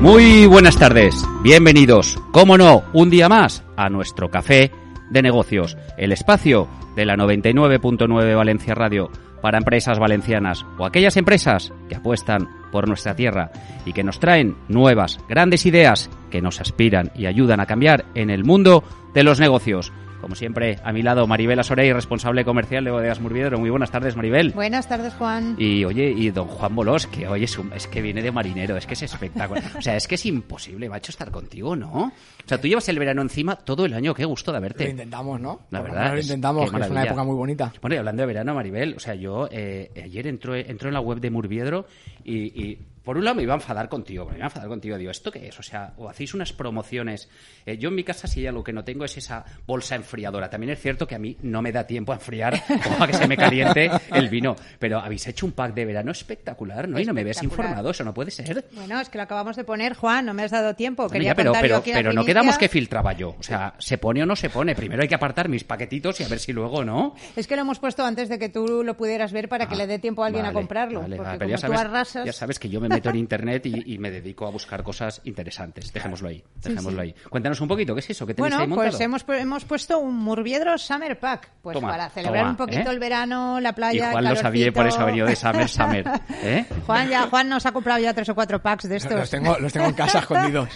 Muy buenas tardes, bienvenidos, como no, un día más a nuestro café de negocios, el espacio de la 99.9 Valencia Radio para empresas valencianas o aquellas empresas que apuestan por nuestra tierra y que nos traen nuevas, grandes ideas que nos aspiran y ayudan a cambiar en el mundo de los negocios. Como siempre, a mi lado Maribel Asorey, responsable comercial de Bodegas Murviedro. Muy buenas tardes, Maribel. Buenas tardes, Juan. Y oye, y don Juan Bolós, que oye, es, un- es que viene de marinero, es que es espectacular. O sea, es que es imposible, macho, estar contigo, ¿no? O sea, tú llevas el verano encima todo el año, qué gusto de Lo verte. intentamos, ¿no? La Por lo verdad, Lo es- intentamos, qué que es una época muy bonita. Bueno, y hablando de verano, Maribel, o sea, yo eh, ayer entró, entró en la web de Murviedro y, y, por un lado me iba a enfadar contigo, me iba a enfadar contigo, digo, ¿esto qué es? O sea, o hacéis unas promociones. Eh, yo en mi casa sí ya lo que no tengo es esa bolsa enfriadora. También es cierto que a mí no me da tiempo a enfriar o a que se me caliente el vino, pero habéis hecho un pack de verano espectacular, ¿no? Y no me ves Espectacular. informado, eso no puede ser. Bueno, es que lo acabamos de poner, Juan, no me has dado tiempo. Bueno, Quería ya, pero pero, la pero no quedamos que filtraba yo. O sea, ¿se pone o no se pone? Primero hay que apartar mis paquetitos y a ver si luego, ¿no? Es que lo hemos puesto antes de que tú lo pudieras ver para que Ah, le dé tiempo a alguien vale, a comprarlo. vale, porque vale, como pero ya sabes, tú arrasas... ya sabes que yo me meto en internet y, y me dedico a buscar cosas interesantes. Dejémoslo ahí, dejémoslo ahí. Cuéntanos un poquito, ¿qué es eso? ¿Qué tenéis Bueno, ahí montado? pues hemos, hemos puesto un Murviedro Summer Pack, pues Toma, para celebrar toma, un poquito ¿eh? el verano, la y playa, Juan el lo sabía y por eso ha venido de Summer Summer. ¿eh? Juan, ya, Juan nos ha comprado ya tres o cuatro packs de estos. Los tengo, los tengo en casa escondidos.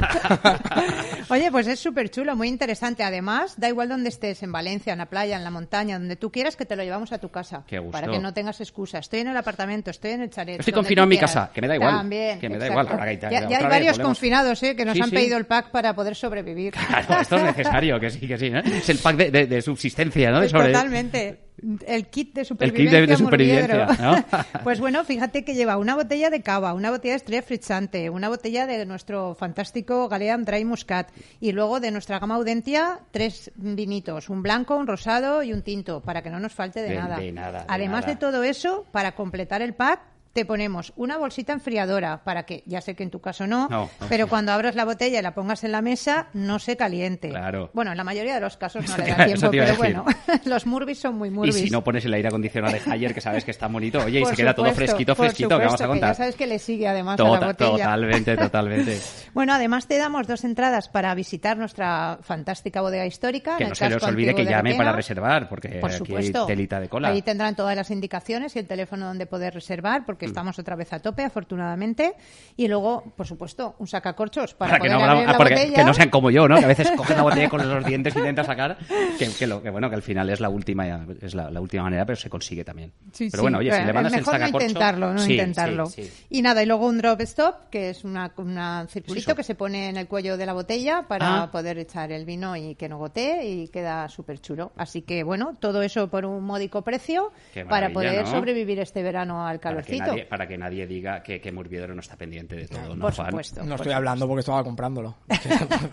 Oye, pues es súper chulo, muy interesante. Además, da igual donde estés, en Valencia, en la playa, en la montaña, donde tú quieras, que te lo llevamos a tu casa. Qué gusto. Para que no tengas excusa. Estoy en el apartamento, estoy en el chalet. Estoy confinado en mi casa, que me da igual, También. que me da exacto. igual, ahora ya- Ya, hay varios volvemos. confinados ¿eh? que nos Sí, han sí. pedido el pack para poder sobrevivir. Claro, esto es necesario, que sí, que sí. ¿eh? Es el pack de, de- de subsistencia, ¿no? Sobre- Totalmente. El kit de kit de- supervivencia. de supervivencia. ¿no? Pues bueno, fíjate que lleva una botella de cava, una botella de estrella frizzante, una botella de nuestro fantástico Galeam Dry Muscat y luego de nuestra gama Audentia tres vinitos, un blanco, un rosado y un tinto, para que no nos falte de, De- nada. de nada, de Además nada. de todo eso, para completar el pack, te ponemos una bolsita enfriadora para que, ya sé que en tu caso no, No. pero cuando abras la botella y la pongas en la mesa, no se caliente. Claro. Bueno, en la mayoría de los casos no Eso le da tiempo, pero bueno, los Murbis son muy Y Murbis. si no pones el aire acondicionado de Hayer, que sabes que está bonito, oye, y Por se queda todo fresquito, fresquito, que vamos a contar. ya sabes que le sigue además a la Tota- botella. totalmente, totalmente. Bueno, además te damos dos entradas para visitar nuestra fantástica bodega histórica. Que no se les olvide que Requena. para reservar, porque Por aquí hay telita de cola. Ahí tendrán todas las indicaciones y el teléfono donde poder reservar, Mm. Porque estamos otra vez a tope, afortunadamente. Y luego, por supuesto, un sacacorchos para, Para que poder no, abrir ah, la porque- botella. que no sean como yo, ¿no? Que a veces cogen la botella con los dientes y intentan sacar. Que, que lo, que bueno, que al final es la última, es la, la última manera, pero se consigue también. Sí, pero bueno, oye, si le mandas el mejor no intentarlo, no Sí, intentarlo. Y nada, y luego un drop stop, que es una, una circulito que se pone en el cuello de la botella para Ah. poder echar el vino y que no gotee y queda súper chulo. Así que bueno, todo eso por un módico precio para poder ¿no? sobrevivir este verano al que, calorcito. Nadie, para que nadie diga que, que Murviedro no está pendiente de todo, ¿no, por Juan? supuesto. No estoy hablando porque estaba comprándolo.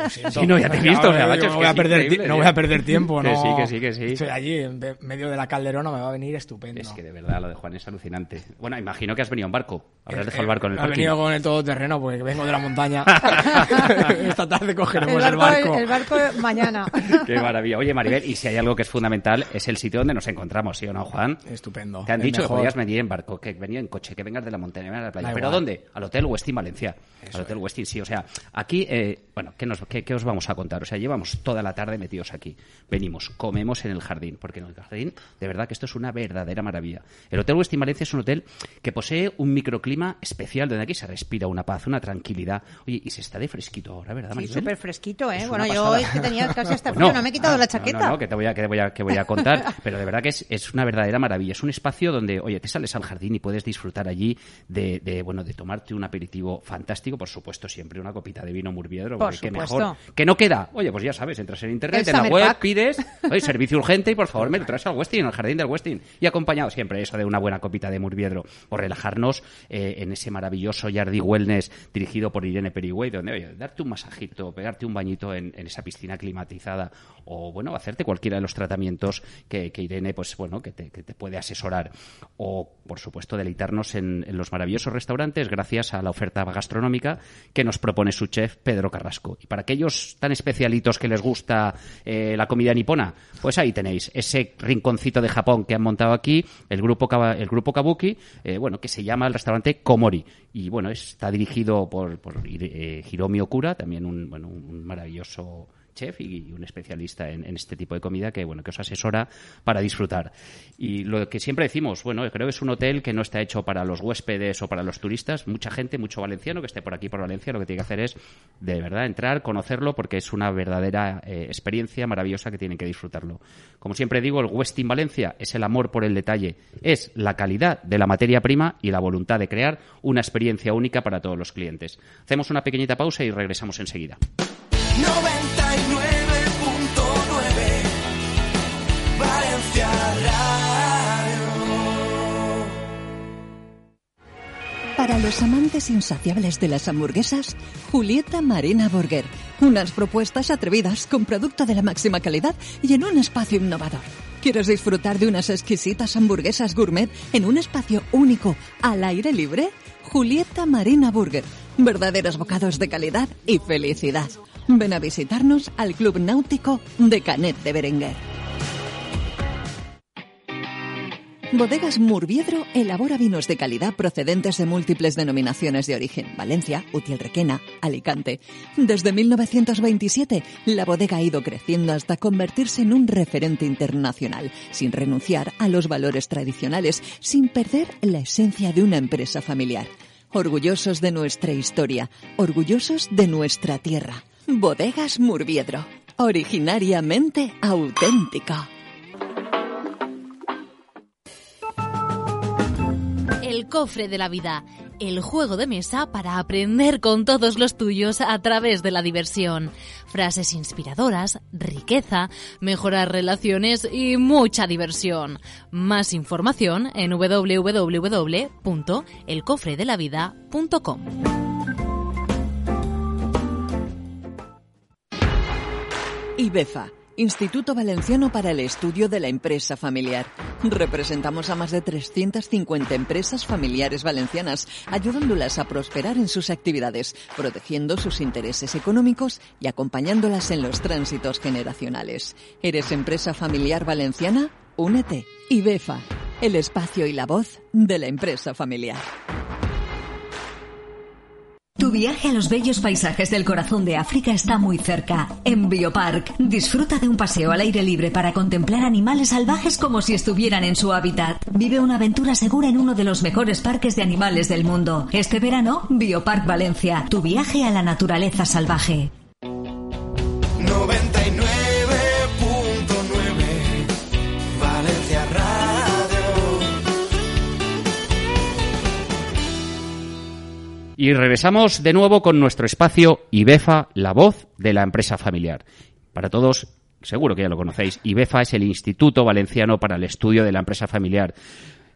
Sí, no, ya te he visto, o sea, Yo macho, es no que voy a perder no tío. voy a perder tiempo, Que no. sí, que sí, que sí. Estoy allí, en medio de la calderona, me va a venir estupendo. Es que de verdad lo de Juan es alucinante. Bueno, imagino que has venido en barco. Habrás dejado el Eh, barco en el parking. venido con el todoterreno porque vengo de la montaña. Esta tarde cogeremos el barco, barco. el barco mañana. Qué maravilla. Oye, Maribel, y si hay algo que es fundamental, es el sitio donde nos encontramos, ¿sí o no, Juan? Estupendo. Te han dicho que podías venir en barco, que venía en coche, que vengas de la montaña, de la playa. ¿Pero igual. dónde? Al Hotel Westin Valencia. Al Hotel Westin, sí. O sea, aquí, eh, bueno, ¿qué, nos, qué, os vamos a contar? O sea, llevamos toda la tarde metidos aquí. Venimos, comemos en el jardín, porque en el jardín, de verdad que esto es una verdadera maravilla. El Hotel Westin Valencia es un hotel que posee un microclima especial, donde aquí se respira una paz, una tranquilidad. Oye, y se está de fresquito ahora, ¿verdad, Sí, súper fresquito, ¿eh? bueno, yo hoy que tenía casi hasta frío, no, me he quitado ah, la chaqueta. No, no, que te voy a, que voy a, que voy a contar, pero de verdad que es, es una verdadera maravilla. Es un espacio donde, oye, te sales al jardín y puedes disfrutar allí de, de bueno, de tomarte un aperitivo fantástico, por supuesto, siempre una copita de vino Murviedro, por que mejor. Que no queda. Oye, pues ya sabes, entras en internet, en la web, pides, oye, servicio urgente y por favor me lo traes al Westin, al jardín del Westin. Y acompañado siempre eso de una buena copita de Murviedro. O relajarnos eh, en ese maravilloso Yardi Wellness dirigido por Irene Perigüey, donde, oye, darte un masajito, pegarte un bañito en, esa piscina climatizada o, bueno, hacerte cualquiera de los tratamientos que, Irene, pues bueno, que te, puede asesorar. O, por supuesto, deleitarnos en, en los maravillosos restaurantes gracias a la oferta gastronómica que nos propone su chef Pedro Carrasco. Y para aquellos tan especialitos que les gusta eh, la comida nipona, pues ahí tenéis ese rinconcito de Japón que han montado aquí, el grupo, el grupo Kabuki, eh, bueno, que se llama el restaurante Komori. Y bueno, está dirigido por, por eh, Hiromi Okura, también un, bueno, un maravilloso chef y un especialista en, este tipo de comida que bueno que os asesora para disfrutar. Y lo que siempre decimos bueno creo que es un hotel que no está hecho para los huéspedes o para los turistas. Mucha gente mucho valenciano que esté por aquí por Valencia lo que tiene que hacer es de verdad entrar conocerlo porque es una verdadera eh, experiencia maravillosa que tienen que disfrutarlo. Como siempre digo el Westin Valencia es el amor por el detalle. Es la calidad de la materia prima y la voluntad de crear una experiencia única para todos los clientes. Hacemos una pequeñita pausa y regresamos enseguida. 99.9 Para los amantes insaciables de las hamburguesas, Julieta Marina Burger. Unas propuestas atrevidas con producto de la máxima calidad y en un espacio innovador. ¿Quieres disfrutar de unas exquisitas hamburguesas gourmet en un espacio único al aire libre? Julieta Marina Burger. Verdaderos bocados de calidad y felicidad. Ven a visitarnos al Club Náutico de Canet de Berenguer. Bodegas Murviedro elabora vinos de calidad procedentes de múltiples denominaciones de origen. Valencia, Utiel Requena, Alicante. Desde 1927, la bodega ha ido creciendo hasta convertirse en un referente internacional, sin renunciar a los valores tradicionales, sin perder la esencia de una empresa familiar. Orgullosos de nuestra historia, orgullosos de nuestra tierra. Bodegas Murviedro, originariamente auténtica. El cofre de la vida, el juego de mesa para aprender con todos los tuyos a través de la diversión. Frases inspiradoras, riqueza, mejorar relaciones y mucha diversión. Más información en www.elcofredelavida.com. IBEFA, Instituto Valenciano para el Estudio de la Empresa Familiar. Representamos a más de 350 empresas familiares valencianas, ayudándolas a prosperar en sus actividades, protegiendo sus intereses económicos y acompañándolas en los tránsitos generacionales. ¿Eres empresa familiar valenciana? Únete. IBEFA, el espacio y la voz de la empresa familiar. Tu viaje a los bellos paisajes del corazón de África está muy cerca. En Biopark, disfruta de un paseo al aire libre para contemplar animales salvajes como si estuvieran en su hábitat. Vive una aventura segura en uno de los mejores parques de animales del mundo. Este verano, Biopark Valencia, tu viaje a la naturaleza salvaje. Y regresamos de nuevo con nuestro espacio IBEFA, la voz de la empresa familiar. Para todos, seguro que ya lo conocéis, IBEFA es el Instituto Valenciano para el Estudio de la Empresa Familiar.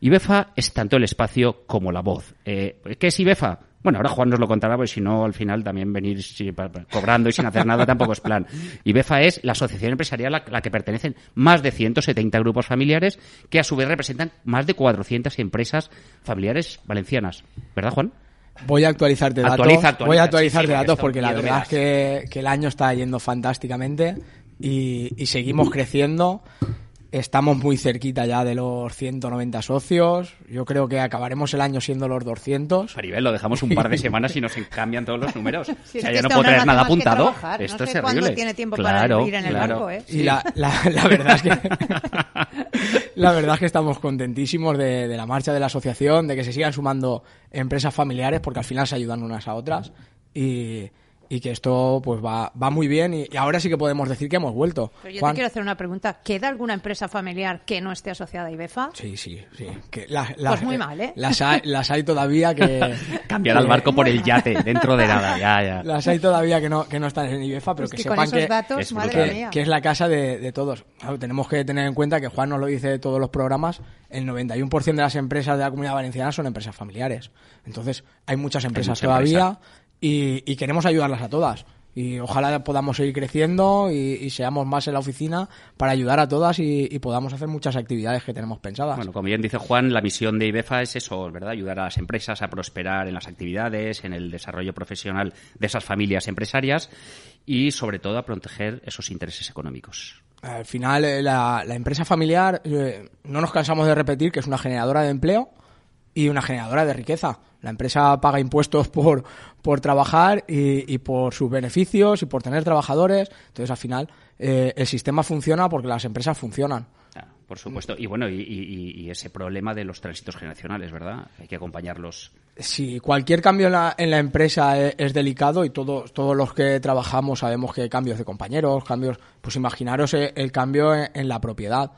IBEFA es tanto el espacio como la voz. Eh, ¿Qué es IBEFA? Bueno, ahora Juan nos lo contará, porque si no, al final también venir cobrando y sin hacer nada tampoco es plan. IBEFA es la asociación empresarial a la que pertenecen más de 170 grupos familiares que a su vez representan más de 400 empresas familiares valencianas. ¿Verdad, Juan? Voy a actualizarte datos. Voy a actualizarte datos porque la verdad es que, que, el año está yendo fantásticamente y, seguimos creciendo. Estamos muy cerquita ya de los 190 socios. Yo creo que acabaremos el año siendo los 200. Maribel, lo dejamos un par de semanas y nos cambian todos los números. Si o sea, es ya no puedo traer nada apuntado. trabajar. Esto no es sé terrible. cuándo tiene tiempo claro, para ir en el claro. barco, ¿eh? Y la, la, la verdad es que la verdad es que estamos contentísimos de, de la marcha de la asociación, de que se sigan sumando empresas familiares, porque al final se ayudan unas a otras y, y que esto pues va, va muy bien y, y ahora sí que podemos decir que hemos vuelto. Pero yo Juan- te quiero hacer una pregunta. ¿Queda alguna empresa familiar que no esté asociada a IBEFA? Sí, sí, sí. Que la- la- Pues muy mal, ¿eh? Las hay, las hay todavía que... Cambiar al que- barco por el yate, dentro de nada, ya, ya. Las hay todavía que no, que no están en IBEFA, pero Es que, que sepan que, datos, mía. que es la casa de, de todos. Claro, tenemos que tener en cuenta que Juan nos lo dice de todos los programas, el 91% de las empresas de la comunidad valenciana son empresas familiares. Entonces, hay muchas empresas mucha todavía y, y queremos ayudarlas a todas. Y ojalá podamos seguir creciendo y, y seamos más en la oficina para ayudar a todas y, y podamos hacer muchas actividades que tenemos pensadas. Bueno, como bien dice Juan, la misión de IBEFA es eso, ¿verdad? Ayudar a las empresas a prosperar en las actividades, en el desarrollo profesional de esas familias empresarias y, sobre todo, a proteger esos intereses económicos. Al final, eh, la, la empresa familiar, eh, no nos cansamos de repetir que es una generadora de empleo y una generadora de riqueza. La empresa paga impuestos por, por trabajar y, y por sus beneficios y por tener trabajadores. Entonces, al final, eh, el sistema funciona porque las empresas funcionan. Ah, por supuesto. Y bueno, y, y- y ese problema de los tránsitos generacionales, ¿verdad? Hay que acompañarlos. Si cualquier cambio en la, en la empresa es, es delicado y todos todos los que trabajamos sabemos que cambios de compañeros, cambios, pues imaginaros el, el cambio en, en la propiedad.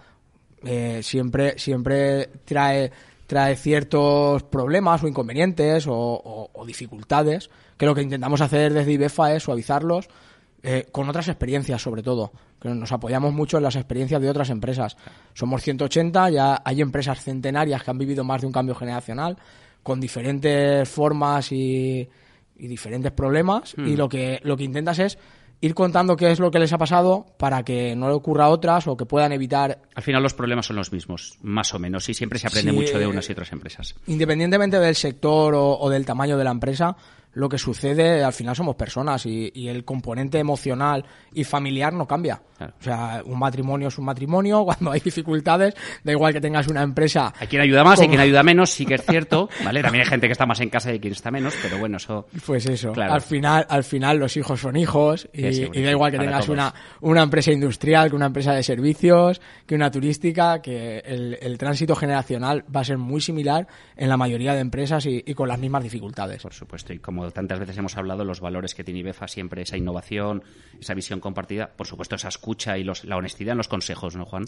Eh, siempre siempre trae trae ciertos problemas o inconvenientes o, o- o dificultades que lo que intentamos hacer desde IBEFA es suavizarlos eh, con otras experiencias sobre todo que nos apoyamos mucho en las experiencias de otras empresas. Somos 180 ya hay empresas centenarias que han vivido más de un cambio generacional con diferentes formas y, y diferentes problemas y lo que lo que intentas es ir contando qué es lo que les ha pasado para que no le ocurra a otras o que puedan evitar Al final los problemas son los mismos, más o menos, y siempre se aprende Sí, mucho de eh, unas y otras empresas. independientemente del sector o, o del tamaño de la empresa, lo que sucede, al final somos personas y, y el componente emocional y familiar no cambia. Claro. O sea, un matrimonio es un matrimonio, cuando hay dificultades, da igual que tengas una empresa. Hay quien ayuda más, hay quien ayuda menos, sí que es cierto, ¿vale? También hay gente que está más en casa y quien está menos, pero bueno, eso... Pues eso, Claro. al final, al final los hijos son hijos y, sí, y da igual que tengas todos. una, una empresa industrial, que una empresa de servicios, que una turística, que el, el tránsito generacional va a ser muy similar en la mayoría de empresas y, y con las mismas dificultades. Por supuesto, y como tantas veces hemos hablado, los valores que tiene IBEFA siempre, esa innovación, esa visión compartida, por supuesto, esa escucha y los, la honestidad en los consejos, ¿no, Juan?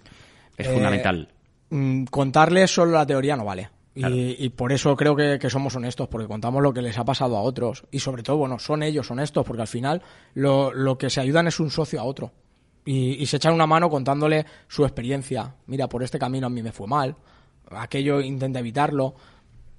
Es Eh, fundamental. mm, contarles solo la teoría no vale. Y, Claro. y por eso creo que, que somos honestos, porque contamos lo que les ha pasado a otros. Y sobre todo, bueno, son ellos honestos, porque al final lo, lo que se ayudan es un socio a otro. Y, y se echan una mano contándole su experiencia. Mira, por este camino a mí me fue mal. Aquello intenta evitarlo.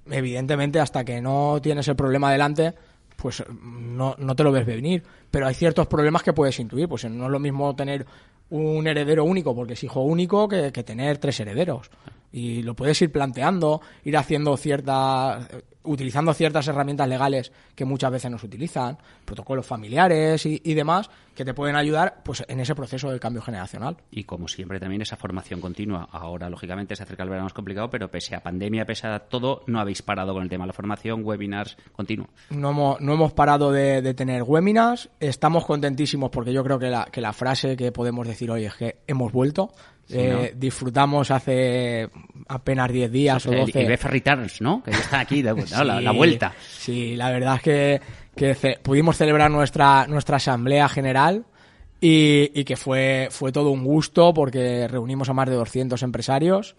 Evidentemente, hasta que no tienes el problema delante, pues no, no te lo ves venir. Pero hay ciertos problemas que puedes intuir. Pues no es lo mismo tener un heredero único, porque es hijo único, que, que tener tres herederos. Y lo puedes ir planteando, ir haciendo ciertas, utilizando ciertas herramientas legales que muchas veces no se utilizan, protocolos familiares y, y demás, que te pueden ayudar pues en ese proceso del cambio generacional. Y como siempre también esa formación continua. Ahora, lógicamente, se acerca el verano más complicado, pero pese a pandemia, pese a todo, no habéis parado con el tema de la formación, webinars, continuo. No hemos, no hemos parado de, de tener webinars, estamos contentísimos porque yo creo que la, que la frase que podemos decir hoy es que hemos vuelto. Sí, Eh, Disfrutamos hace apenas 10 días o El 12. IBEFA Returns, ¿no? Que ya está aquí, de- ¿no? la, Sí, la vuelta. Sí, la verdad es que, que ce- pudimos celebrar nuestra, nuestra asamblea general y, y que fue, fue todo un gusto porque reunimos a más de 200 empresarios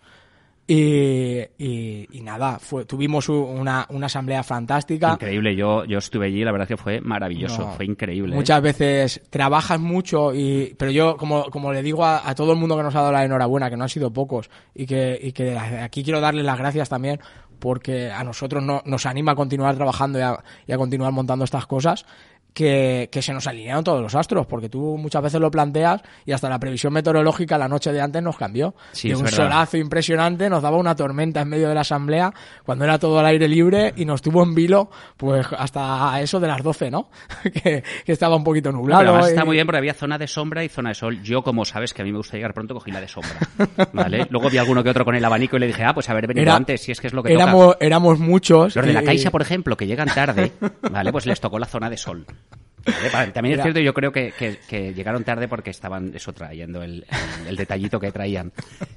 y, y, y nada, fue, tuvimos una, una asamblea fantástica. Increíble, yo, yo estuve allí la verdad que fue maravilloso, No, fue increíble. ¿eh? Muchas veces trabajas mucho y pero yo como, como le digo a, a todo el mundo que nos ha dado la enhorabuena, que no han sido pocos y que, y que aquí quiero darles las gracias también porque a nosotros no, nos anima a continuar trabajando y a, y a continuar montando estas cosas que, que, se nos alinearon todos los astros, porque tú muchas veces lo planteas y hasta la previsión meteorológica la noche de antes nos cambió. Sí, de un verdad. solazo impresionante nos daba una tormenta en medio de la asamblea cuando era todo al aire libre y nos tuvo en vilo pues hasta eso de las 12, ¿no? que, que estaba un poquito nublado. Pero además y- está muy bien porque había zona de sombra y zona de sol. Yo, como sabes que a mí me gusta llegar pronto, cogí la de sombra. ¿Vale? Luego vi alguno que otro con el abanico y le dije, ah, pues haber venido Era- antes, si es que es lo que éramos, toca. éramos muchos. Los de la y- Caixa, por ejemplo, que llegan tarde, ¿vale? Pues les tocó la zona de sol. También es cierto, yo creo que, que- que llegaron tarde porque estaban eso trayendo el, el- el detallito que traían.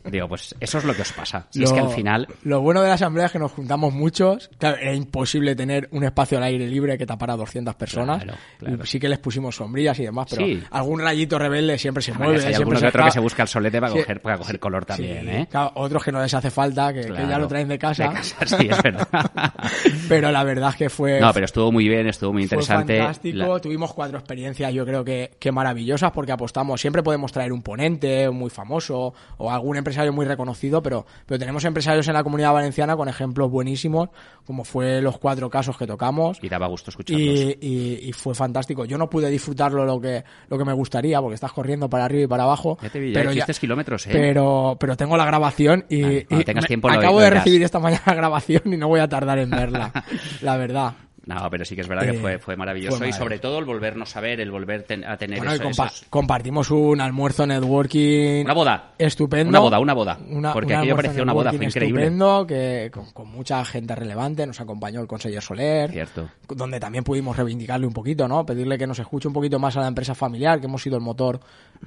Digo, pues eso es lo que os pasa. Si es que al final Lo bueno de la asamblea es que nos juntamos muchos. Claro, era imposible tener un espacio al aire libre que tapara a 200 personas. Claro, claro. Y sí que les pusimos sombrillas y demás, pero Sí. algún rayito rebelde siempre se mueve. hay siempre que otro que se busca el solete para Sí. coger, para coger color también, Sí, ¿eh? claro, otros que no les hace falta, que, que ya lo traen de casa. De casa, sí, es verdad. pero la verdad es que fue, No, pero estuvo muy bien, estuvo muy interesante. La- Tuvimos cuatro experiencias, yo creo que, que maravillosas, porque apostamos. Siempre podemos traer un ponente muy famoso o algún empresario muy reconocido, pero, pero tenemos empresarios en la comunidad valenciana con ejemplos buenísimos, como fue los cuatro casos que tocamos. Y daba gusto escucharlos. Y, y- y fue fantástico. Yo no pude disfrutarlo lo que, lo que me gustaría, porque estás corriendo para arriba y para abajo. Ya te vi, ya pero kilómetros, ¿eh? Pero, pero tengo la grabación y, Vale, y tengas me- tiempo lo- acabo lo de recibir esta mañana la grabación y no voy a tardar en verla, la verdad. No, pero sí que es verdad que Eh, fue, fue maravilloso fue y sobre todo el volvernos a ver, el volver ten- a tener Bueno, eso- compa- esos- compartimos un almuerzo networking. Una boda. Estupendo. Una boda, una boda. Una- Porque un aquello parecía una boda, fue increíble. Estupendo, que con, con mucha gente relevante. Nos acompañó el conseller Soler. Cierto. Donde también pudimos reivindicarle un poquito, ¿no? Pedirle que nos escuche un poquito más a la empresa familiar, que hemos sido el motor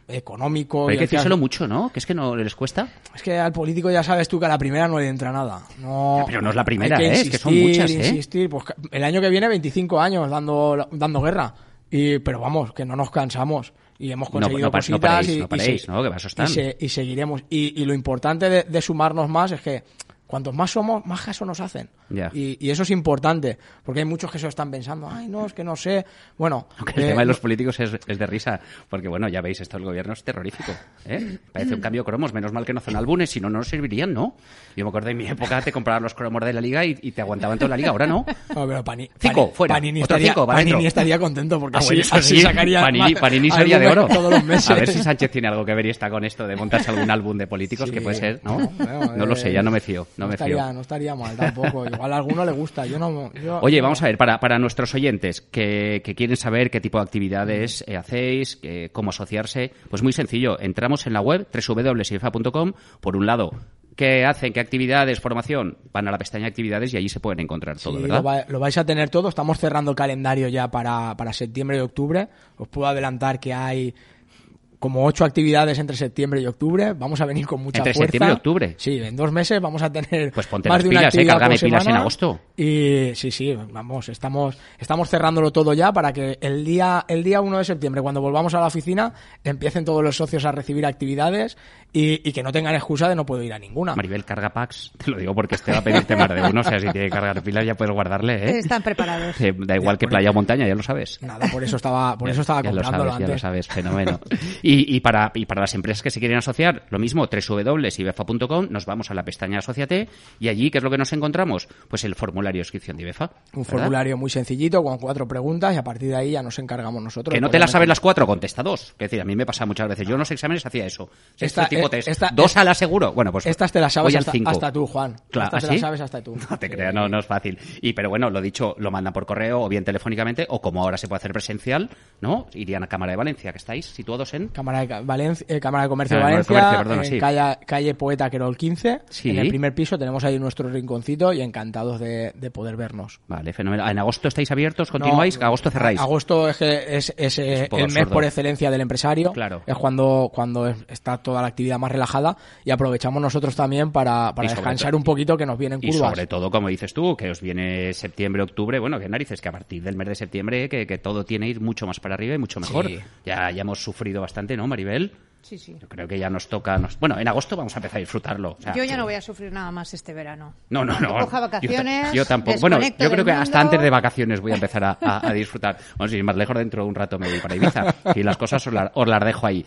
económico. Pero hay que decírselo mucho, ¿no? Que es que no les cuesta. Es que al político ya sabes tú que a la primera no le entra nada. No, pero no es la primera, ¿eh? Es que son muchas, ¿eh? insistir. Pues el año que viene 25 años dando, dando guerra. Y, pero vamos, que no nos cansamos. Y hemos conseguido no pa- no cositas paréis, y, y paréis, se- ¿no? Que para eso están. y se- y seguiremos. Y, y lo importante de, de sumarnos más es que cuantos más somos, más caso nos hacen. Y, y eso es importante, porque hay muchos que se están pensando, ay, no, es que no sé. Bueno, Aunque el eh, tema de los políticos es, es de risa, porque bueno, ya veis, esto del gobierno es terrorífico. ¿eh? Parece un cambio de cromos, menos mal que no hacen álbumes, si no, no nos servirían, ¿no? Yo me acuerdo en mi época te compraban los cromos de la liga y, y te aguantaban toda la liga, ahora no. No, pero Pani- Cinco, fuera. Panini, Otro estaría, cinco, Panini contento porque así, sacaría Panini, más- Panini sería de oro. todos los meses. A ver si Sánchez tiene algo que ver y está con esto de montarse algún álbum de políticos, Sí. que puede ser, ¿no? Bueno, No lo sé, ya no me fío, no, me estaría, fío. No estaría mal tampoco. Igual a alguno le gusta. Yo no. yo- Oye, vamos a ver, para, para nuestros oyentes que, que quieren saber qué tipo de actividades eh, hacéis, cómo asociarse, pues muy sencillo. Entramos en la web www.sifa.com. Por un lado, ¿qué hacen? ¿Qué actividades? ¿Formación? Van a la pestaña actividades y allí se pueden encontrar todo, Sí, ¿verdad? lo, va- lo vais a tener todo. Estamos cerrando el calendario ya para, para septiembre y octubre. Os puedo adelantar que hay como ocho actividades entre septiembre y octubre. Vamos a venir con mucha Entre fuerza. septiembre y octubre. Sí, en dos meses vamos a tener Pues ponte más las de una pilas, eh, cárgame pilas en agosto. Y sí, sí, vamos, estamos, estamos cerrándolo todo ya para que el día, el día 1 de septiembre, cuando volvamos a la oficina, empiecen todos los socios a recibir actividades y, y que no tengan excusa de no puedo ir a ninguna. Maribel, carga packs. Te lo digo porque este va a pedirte más de uno. O sea, si tiene que cargar pilas ya puedes guardarle, ¿eh? Están preparados. Eh, Da igual que playa o montaña, ya lo sabes. Nada, por eso estaba, por Ya- eso estaba ya lo sabes, ya lo sabes, fenómeno. Y, y para, y para las empresas que se quieren asociar, lo mismo, www.ibefa.com, nos vamos a la pestaña Asociate y allí, ¿qué es lo que nos encontramos? Pues el formulario de inscripción de IBEFA. Un ¿verdad? formulario muy sencillito con cuatro preguntas y a partir de ahí ya nos encargamos nosotros. Que no te las sabes las cuatro, contesta dos. Es decir, a mí me pasa muchas veces. Yo en los exámenes hacía eso. Este Esta- tipo eh, test. esta- dos a la seguro. Bueno, pues Estas te las sabes hasta, tú, Juan. Claro, Estas ¿ah, te las sabes hasta tú. No te creas, no, no es fácil. Y pero bueno, lo dicho, lo mandan por correo o bien telefónicamente o como ahora se puede hacer presencial, ¿no? Irían a Cámara de Valencia, que estáis situados en Cámara de, Valencia, eh, Cámara de Comercio Cámara de de Valencia, Comercio, perdona, en sí. calle, calle Poeta Querol 15. Sí. En el primer piso tenemos ahí nuestro rinconcito y encantados de, de poder vernos. Vale, fenomenal. ¿En agosto estáis abiertos? ¿Continuáis? No, agosto cerráis. Agosto es, es, es, eh, Es el mes por excelencia del empresario. Claro. Es cuando, cuando es- está toda la actividad más relajada y aprovechamos nosotros también para, para Y descansar un poquito que nos vienen Y curvas. sobre todo, como dices tú, que os viene septiembre, octubre, bueno, que narices, que a partir del mes de septiembre que, que todo tiene ir mucho más para arriba y mucho mejor. Sí. Ya, ya hemos sufrido bastante, ¿no, Maribel? Sí, sí. Yo creo que ya nos toca. nos- Bueno, en agosto vamos a empezar a disfrutarlo. o sea, Yo ya no voy a sufrir nada más este verano. No, no, no. Coja vacaciones, Yo, ta- yo tampoco. Bueno, yo creo que hasta antes de vacaciones voy a empezar a, a- a disfrutar. Bueno, si más lejos, dentro de un rato me voy para Ibiza. Y las cosas os, la- os las dejo ahí.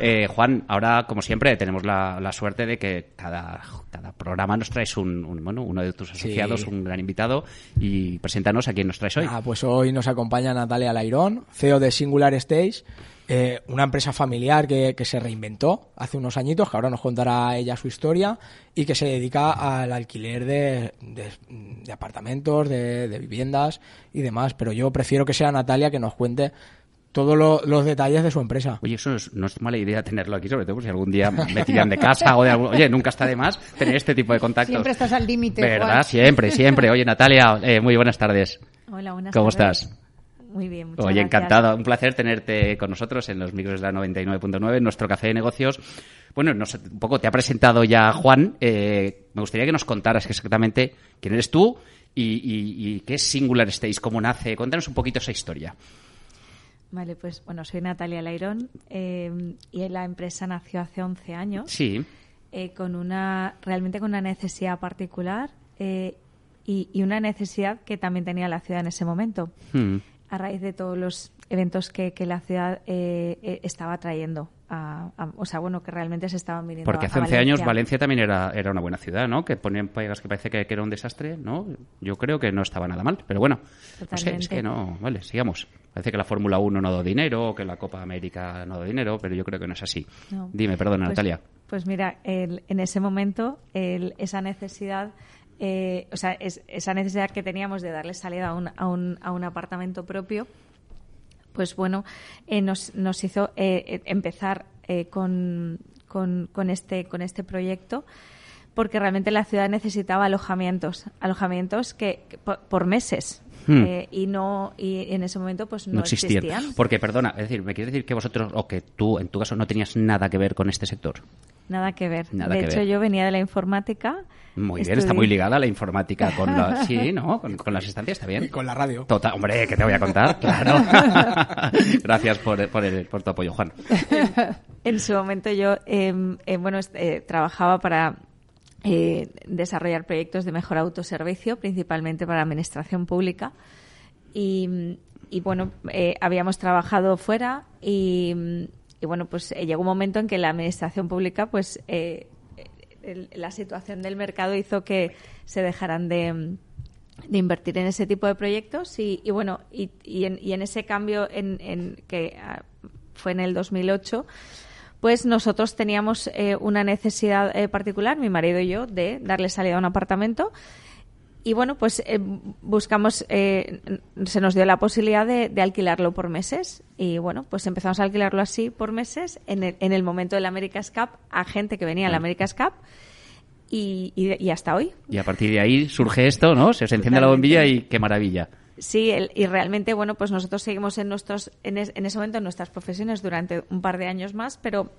Eh, Juan, ahora, como siempre, tenemos la, la suerte de que cada, cada programa nos traes un, un- bueno, uno de tus asociados, un gran invitado. Y preséntanos a quién nos traes hoy. Ah, pues hoy nos acompaña Natalia Lairón, CEO de Singular Stage, eh, una empresa familiar que, que se reinventó hace unos añitos, que ahora nos contará ella su historia, y que se dedica al alquiler de, de- de apartamentos, de, de viviendas y demás. Pero yo prefiero que sea Natalia que nos cuente todos lo- los detalles de su empresa. Oye, eso es- no es mala idea tenerlo aquí, sobre todo por si algún día me tiran de casa o de algún... Oye, nunca está de más tener este tipo de contactos. Siempre estás al límite, ¿Verdad? Juan. Siempre, siempre. Oye, Natalia, eh, muy buenas tardes. Hola, buenas ¿Cómo tardes. estás? Muy bien, muchas Oye, gracias. encantado. Un placer tenerte con nosotros en los micros de la 99.9, en nuestro café de negocios. Bueno, no sé, un poco te ha presentado ya Juan. Eh, me gustaría que nos contaras exactamente quién eres tú y, y- y qué es Singular Stage, cómo nace. Cuéntanos un poquito esa historia. Vale, pues bueno, soy Natalia Lairón eh, y la empresa nació hace 11 años Sí. eh, con una realmente con una necesidad particular eh, y, y una necesidad que también tenía la ciudad en ese momento Hmm. A raíz de todos los eventos que, que la ciudad eh, eh, estaba trayendo. A, a- o sea, bueno, que realmente se estaban viniendo Porque hace a 11 años Valencia también era, era una buena ciudad, ¿no? Que ponían pegas que parece que, que era un desastre, ¿no? Yo creo que no estaba nada mal, pero bueno. No sé, es que no. Vale, sigamos. Parece que la Fórmula 1 no da dinero, o que la Copa América no da dinero, pero yo creo que no es así. No. Dime, perdona, Pues- Natalia. Pues mira, el- en ese momento el- esa necesidad, eh, o sea, es- esa necesidad que teníamos de darle salida a un, a un, a un apartamento propio, pues bueno, eh, nos, nos hizo eh, eh, empezar eh, con, con, con este, con este proyecto porque realmente la ciudad necesitaba alojamientos, alojamientos que, que por, por meses. Hmm. eh, y no y en ese momento pues no, no existían. existían. Porque, perdona, es decir, ¿me quieres decir que vosotros, o que tú, en tu caso, no tenías nada que ver con este sector? Nada que ver. Nada de que hecho, ver. yo venía de la informática. Muy bien, está muy ligada a la informática con la... Sí, ¿no? Con, con las estancias está bien. Y con la radio. Total, hombre, que te voy a contar, claro. Gracias por, por, el- por tu apoyo, Juan. En su momento yo, eh, eh, bueno, eh, trabajaba para eh, desarrollar proyectos de mejor autoservicio, principalmente para la administración pública. Y, y, bueno, eh, habíamos trabajado fuera y, y, bueno, pues eh, llegó un momento en que la administración pública, pues eh, el- la situación del mercado hizo que se dejaran de, de invertir en ese tipo de proyectos y, y bueno, y, y en, y en ese cambio en, en que ah, fue en el 2008, pues nosotros teníamos eh, una necesidad eh, particular, mi marido y yo, de darle salida a un apartamento. Y bueno, pues eh, buscamos, eh, se nos dio la posibilidad de, de alquilarlo por meses. Y bueno, pues empezamos a alquilarlo así por meses en el, en el momento del America's Cup a gente que venía al America's Cup y, y- y hasta hoy. Y a partir de ahí surge esto, ¿no? Se os enciende la bombilla y qué maravilla. Sí, el- y realmente, bueno, pues nosotros seguimos en nuestros, en, es- en ese momento en nuestras profesiones durante un par de años más, pero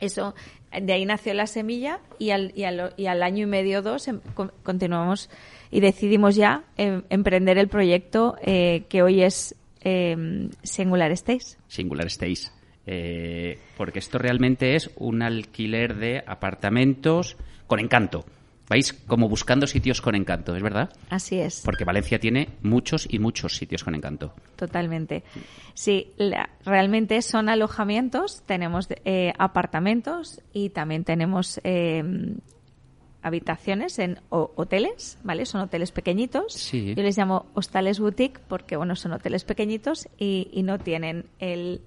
eso, de ahí nació la semilla y al, y al, y al año y medio dos em- con- continuamos y decidimos ya em, emprender el proyecto eh, que hoy es em, Singular Stays. Singular Stays. Eh, porque esto realmente es un alquiler de apartamentos con encanto. Vais como buscando sitios con encanto, ¿es verdad? Así es. Porque Valencia tiene muchos y muchos sitios con encanto. Totalmente. Sí, la- realmente son alojamientos, tenemos eh, apartamentos y también tenemos eh, habitaciones en ho- hoteles, ¿vale? Son hoteles pequeñitos. Sí. Yo les llamo hostales boutique porque, bueno, son hoteles pequeñitos y, y no tienen el,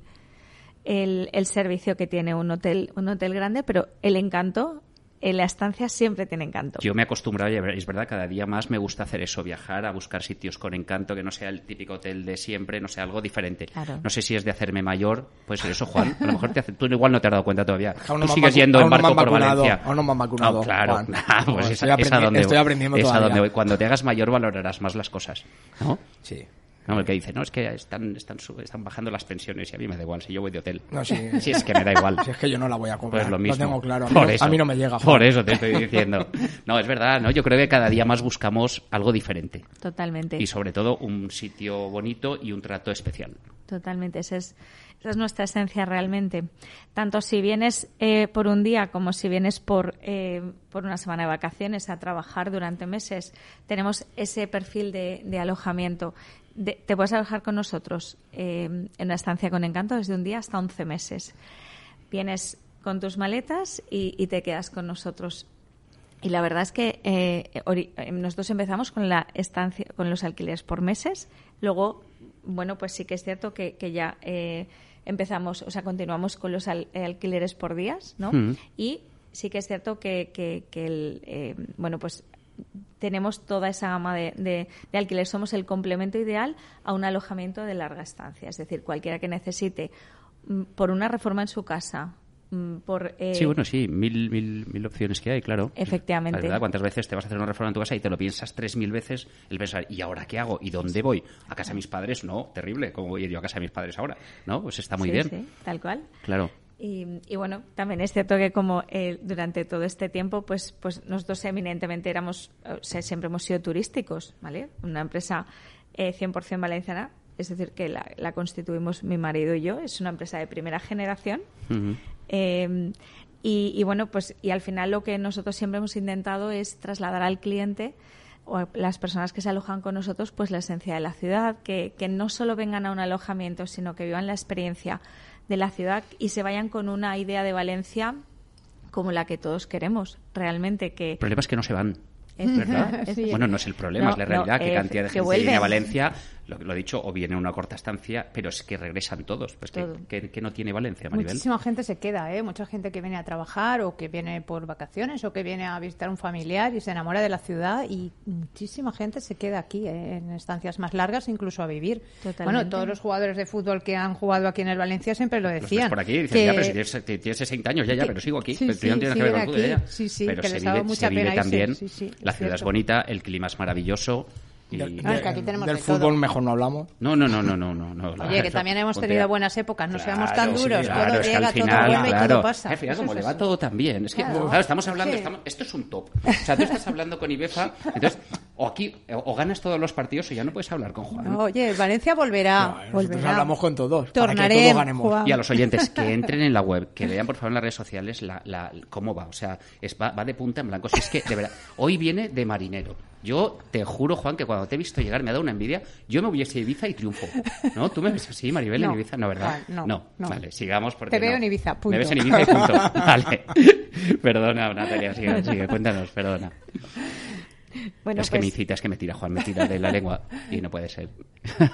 el, el servicio que tiene un hotel, un hotel grande, pero el encanto, en la estancia siempre tiene encanto. Yo me he acostumbrado, y es verdad, cada día más me gusta hacer eso, viajar a buscar sitios con encanto, que no sea el típico hotel de siempre, no sea algo diferente. Claro. No sé si es de hacerme mayor, pues eso, Juan. A lo mejor te hace- tú igual no te has dado cuenta todavía. Aún no tú sigues yendo en barco por Valencia. aún no me han vacunado, Ah, claro. Juan. Ah, pues No, es, estoy es a donde, estoy aprendiendo es a donde voy. Cuando te hagas mayor valorarás más las cosas. ¿no? Sí. No, el que dice, no, es que están, están, su- están bajando las pensiones y a mí me da igual si yo voy de hotel. No, sí. Sí, es que me da igual. Si es que yo no la voy a cobrar. Pues lo mismo. tengo claro. A mí, Por no, eso. a mí no me llega. Por eso te estoy diciendo. No, es verdad, ¿no? Yo creo que cada día más buscamos algo diferente. Totalmente. Y sobre todo un sitio bonito y un trato especial. Totalmente, esa es, esa es nuestra esencia realmente. Tanto si vienes eh, por un día como si vienes por, eh, por una semana de vacaciones a trabajar durante meses, tenemos ese perfil de, de alojamiento. De- te puedes alojar con nosotros eh, en una estancia con encanto desde un día hasta 11 meses. Vienes con tus maletas y, y te quedas con nosotros. Y la verdad es que eh, eh, nosotros empezamos con la estancia, con los alquileres por meses. Luego, bueno, pues sí que es cierto que, que ya eh, empezamos, o sea, continuamos con los al- eh, alquileres por días, ¿no? Mm. Y sí que es cierto que, que- que el, eh, bueno, pues tenemos toda esa gama de, de, de alquiler. Somos el complemento ideal a un alojamiento de larga estancia. Es decir, cualquiera que necesite mm, por una reforma en su casa, mm, por eh, Sí, bueno, sí, mil, mil, mil opciones que hay, claro. Efectivamente. Verdad, ¿Cuántas veces te vas a hacer una reforma en tu casa y te lo piensas tres mil veces el pensar, ¿y ahora qué hago? ¿Y dónde voy? ¿A casa de mis padres? No, terrible. ¿Cómo voy a ir yo a casa de mis padres ahora? ¿No? Pues está muy sí, bien. sí, tal cual. Claro. Y, y bueno, también es cierto que como eh, durante todo este tiempo, pues, pues nosotros eminentemente éramos, o sea, siempre hemos sido turísticos, ¿vale? Una empresa eh, 100% valenciana, es decir, que la, la constituimos mi marido y yo, es una empresa de primera generación. Eh, y, y bueno, pues y al final lo que nosotros siempre hemos intentado es trasladar al cliente o las personas que se alojan con nosotros, pues la esencia de la ciudad, que, que no solo vengan a un alojamiento, sino que vivan la experiencia de la ciudad y se vayan con una idea de Valencia como la que todos queremos, realmente que El problema es que no se van. Es- ¿Verdad? Sí. Bueno, no es el problema, No, es la no, realidad. que eh, cantidad de que gente viene a. Valencia, lo, lo he dicho, o viene a una corta estancia, pero es que regresan todos. Pues que, Todo. que- que no tiene Valencia, Maribel. Muchísima gente se queda, ¿eh? Mucha gente que viene a trabajar o que viene por vacaciones o que viene a visitar un familiar y se enamora de la ciudad y muchísima gente se queda aquí ¿eh? en estancias más largas, incluso a vivir. Totalmente. Bueno, todos los jugadores de fútbol que han jugado aquí en el Valencia siempre lo Los decían. por aquí y dices, que- ya, pero si tienes, tienes 60 años, ya, ya, pero sigo aquí. sí, pero tú ya no sí, tienes que ver con fútbol, ya, ya. Sí, sí, pero que se les vive, daba mucha se vive pena irse. también. Sí, sí, la es ciudad es bonita, el clima es maravilloso. Y... Del, No, es que aquí tenemos del de todo. fútbol mejor no hablamos. No, no, no, no, no, no. Oye, que también hemos tenido buenas épocas, no seamos tan sí, duros, claro, todo es que llega, al todo final, vuelve y claro. todo pasa. Fíjate Eso cómo es le va todo tan bien. Es que, Claro. claro, estamos hablando, Sí. estamos- esto es un top. O sea, tú estás hablando con Ibefa, entonces, o aquí, o ganas todos los partidos o ya no puedes hablar con Juan. Oye, Valencia volverá. No, nosotros volverá. hablamos con todos. Para que Tornaré, todos ganemos. Juan. Y a los oyentes que entren en la web, que vean por favor en las redes sociales la, la- cómo va. O sea, es, va, va de punta en blanco. Si es que, de verdad, hoy viene de marinero. Yo te juro, Juan, que cuando te he visto llegar me ha dado una envidia. Yo me hubiese a Ibiza y triunfo. ¿No? ¿Tú me ves así, Maribel, en No, Ibiza? No, ¿verdad? Juan, no, no. Vale, sigamos porque Te veo no. en Ibiza, punto. Me ves en Ibiza y punto. Vale. Perdona, Natalia, sigue, sigue. Cuéntanos, perdona. Bueno, es que pues, me incita, es que me tira, Juan, me tira de la lengua y no puede ser.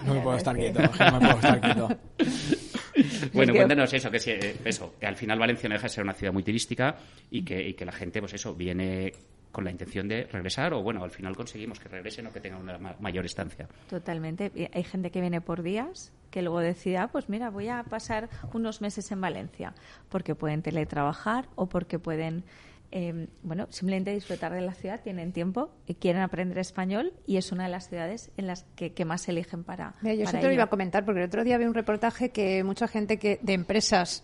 No me puedo estar quieto. No me puedo estar quieto. Bueno, que- cuéntanos eso, que si- eh, eso, que al final Valencia no deja de ser una ciudad muy turística y que, y que la gente, pues eso, viene con la intención de regresar o bueno, al final conseguimos que regresen o que tengan una ma- mayor estancia. Totalmente. Hay gente que viene por días que luego decide, ah, pues mira, voy a pasar unos meses en Valencia, porque pueden teletrabajar o porque pueden, eh, bueno, simplemente disfrutar de la ciudad, tienen tiempo y quieren aprender español y es una de las ciudades en las que, que más eligen para. Mira, yo eso para te lo iba a comentar porque el otro día vi un reportaje que mucha gente que de empresas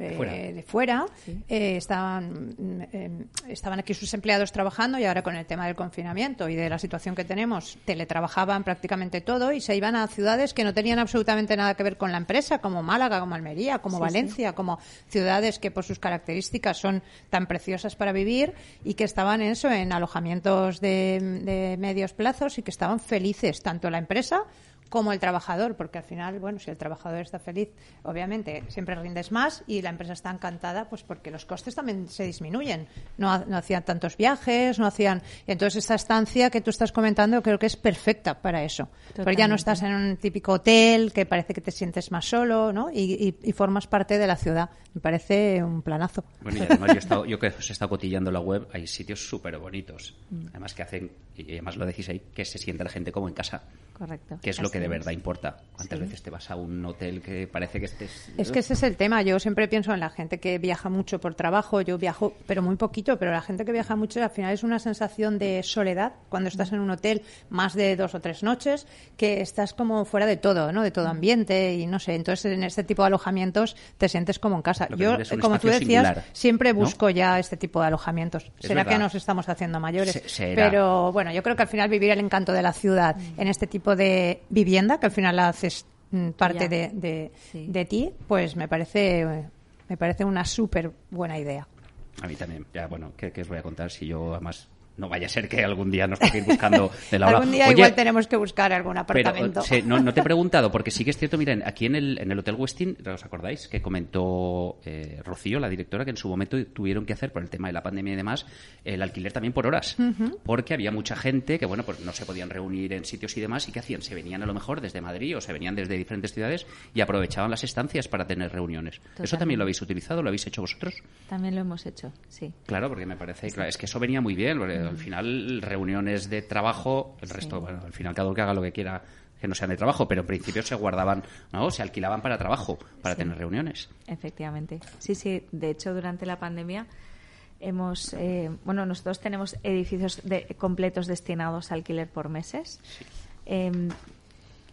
eh, Fuera. de fuera. Eh, estaban mm, eh, estaban aquí sus empleados trabajando y ahora con el tema del confinamiento y de la situación que tenemos teletrabajaban prácticamente todo y se iban a ciudades que no tenían absolutamente nada que ver con la empresa como Málaga como Almería como Sí, Valencia como ciudades que por sus características son tan preciosas para vivir y que estaban en eso en alojamientos de, de medios plazos y que estaban felices tanto la empresa como el trabajador, porque al final, bueno, si el trabajador está feliz, obviamente siempre rindes más y la empresa está encantada, pues porque los costes también se disminuyen. No, no hacían tantos viajes, no hacían. y Entonces, esta estancia que tú estás comentando creo que es perfecta para eso. Porque ya no Totalmente. estás en un típico hotel que parece que te sientes más solo, ¿no? Y, y- y formas parte de la ciudad. Me parece un planazo. Bueno, y además yo, he estado- yo que os he estado cotillando la web, hay sitios súper bonitos. Además que hacen, y además lo decís ahí, que se sienta la gente como en casa. Correcto. Que es lo que de verdad importa. ¿Cuántas Sí. veces te vas a un hotel que parece que estés... Es que ese es el tema. Yo siempre pienso en la gente que viaja mucho por trabajo. Yo viajo, pero muy poquito. Pero la gente que viaja mucho, al final es una sensación de soledad cuando estás en un hotel más de dos o tres noches, que estás como fuera de todo, ¿no? De todo ambiente y no sé. Entonces, en este tipo de alojamientos te sientes como en casa. Yo, como tú decías, singular, siempre ¿no? busco ya este tipo de alojamientos. Es Será que nos estamos haciendo mayores. Se-. Pero bueno, yo creo que al final vivir el encanto de la ciudad en este tipo de vivienda, que al final la haces mm, parte de, de, Sí. de ti, pues me parece, me parece una súper buena idea. A mí también. Ya, bueno, ¿qué, qué os voy a contar si yo además... No vaya a ser que algún día nos toque ir buscando de la hora. Algún día Oye, igual tenemos que buscar algún Pero apartamento. no, no te he preguntado, porque sí que es cierto, miren, aquí en el, en el Hotel Westin, ¿os acordáis? Que comentó eh, Rocío, la directora, que en su momento tuvieron que hacer, por el tema de la pandemia y demás, el alquiler también por horas. Porque había mucha gente que, bueno, pues no se podían reunir en sitios y demás, y ¿qué hacían? Se venían a lo mejor desde Madrid o se venían desde diferentes ciudades y aprovechaban las estancias para tener reuniones. ¿Eso también lo habéis utilizado? ¿Lo habéis hecho vosotros? También lo hemos hecho, sí. Claro, porque me parece, claro, es que eso venía muy bien, porque al final reuniones de trabajo, el resto, bueno, al final cada uno que haga lo que quiera que no sean de trabajo, pero en principio se guardaban, ¿no? Se alquilaban para trabajo, para Sí. tener reuniones. Efectivamente. Sí, sí. De hecho, durante la pandemia hemos, eh, bueno, nosotros tenemos edificios de- completos destinados a alquiler por meses. Eh,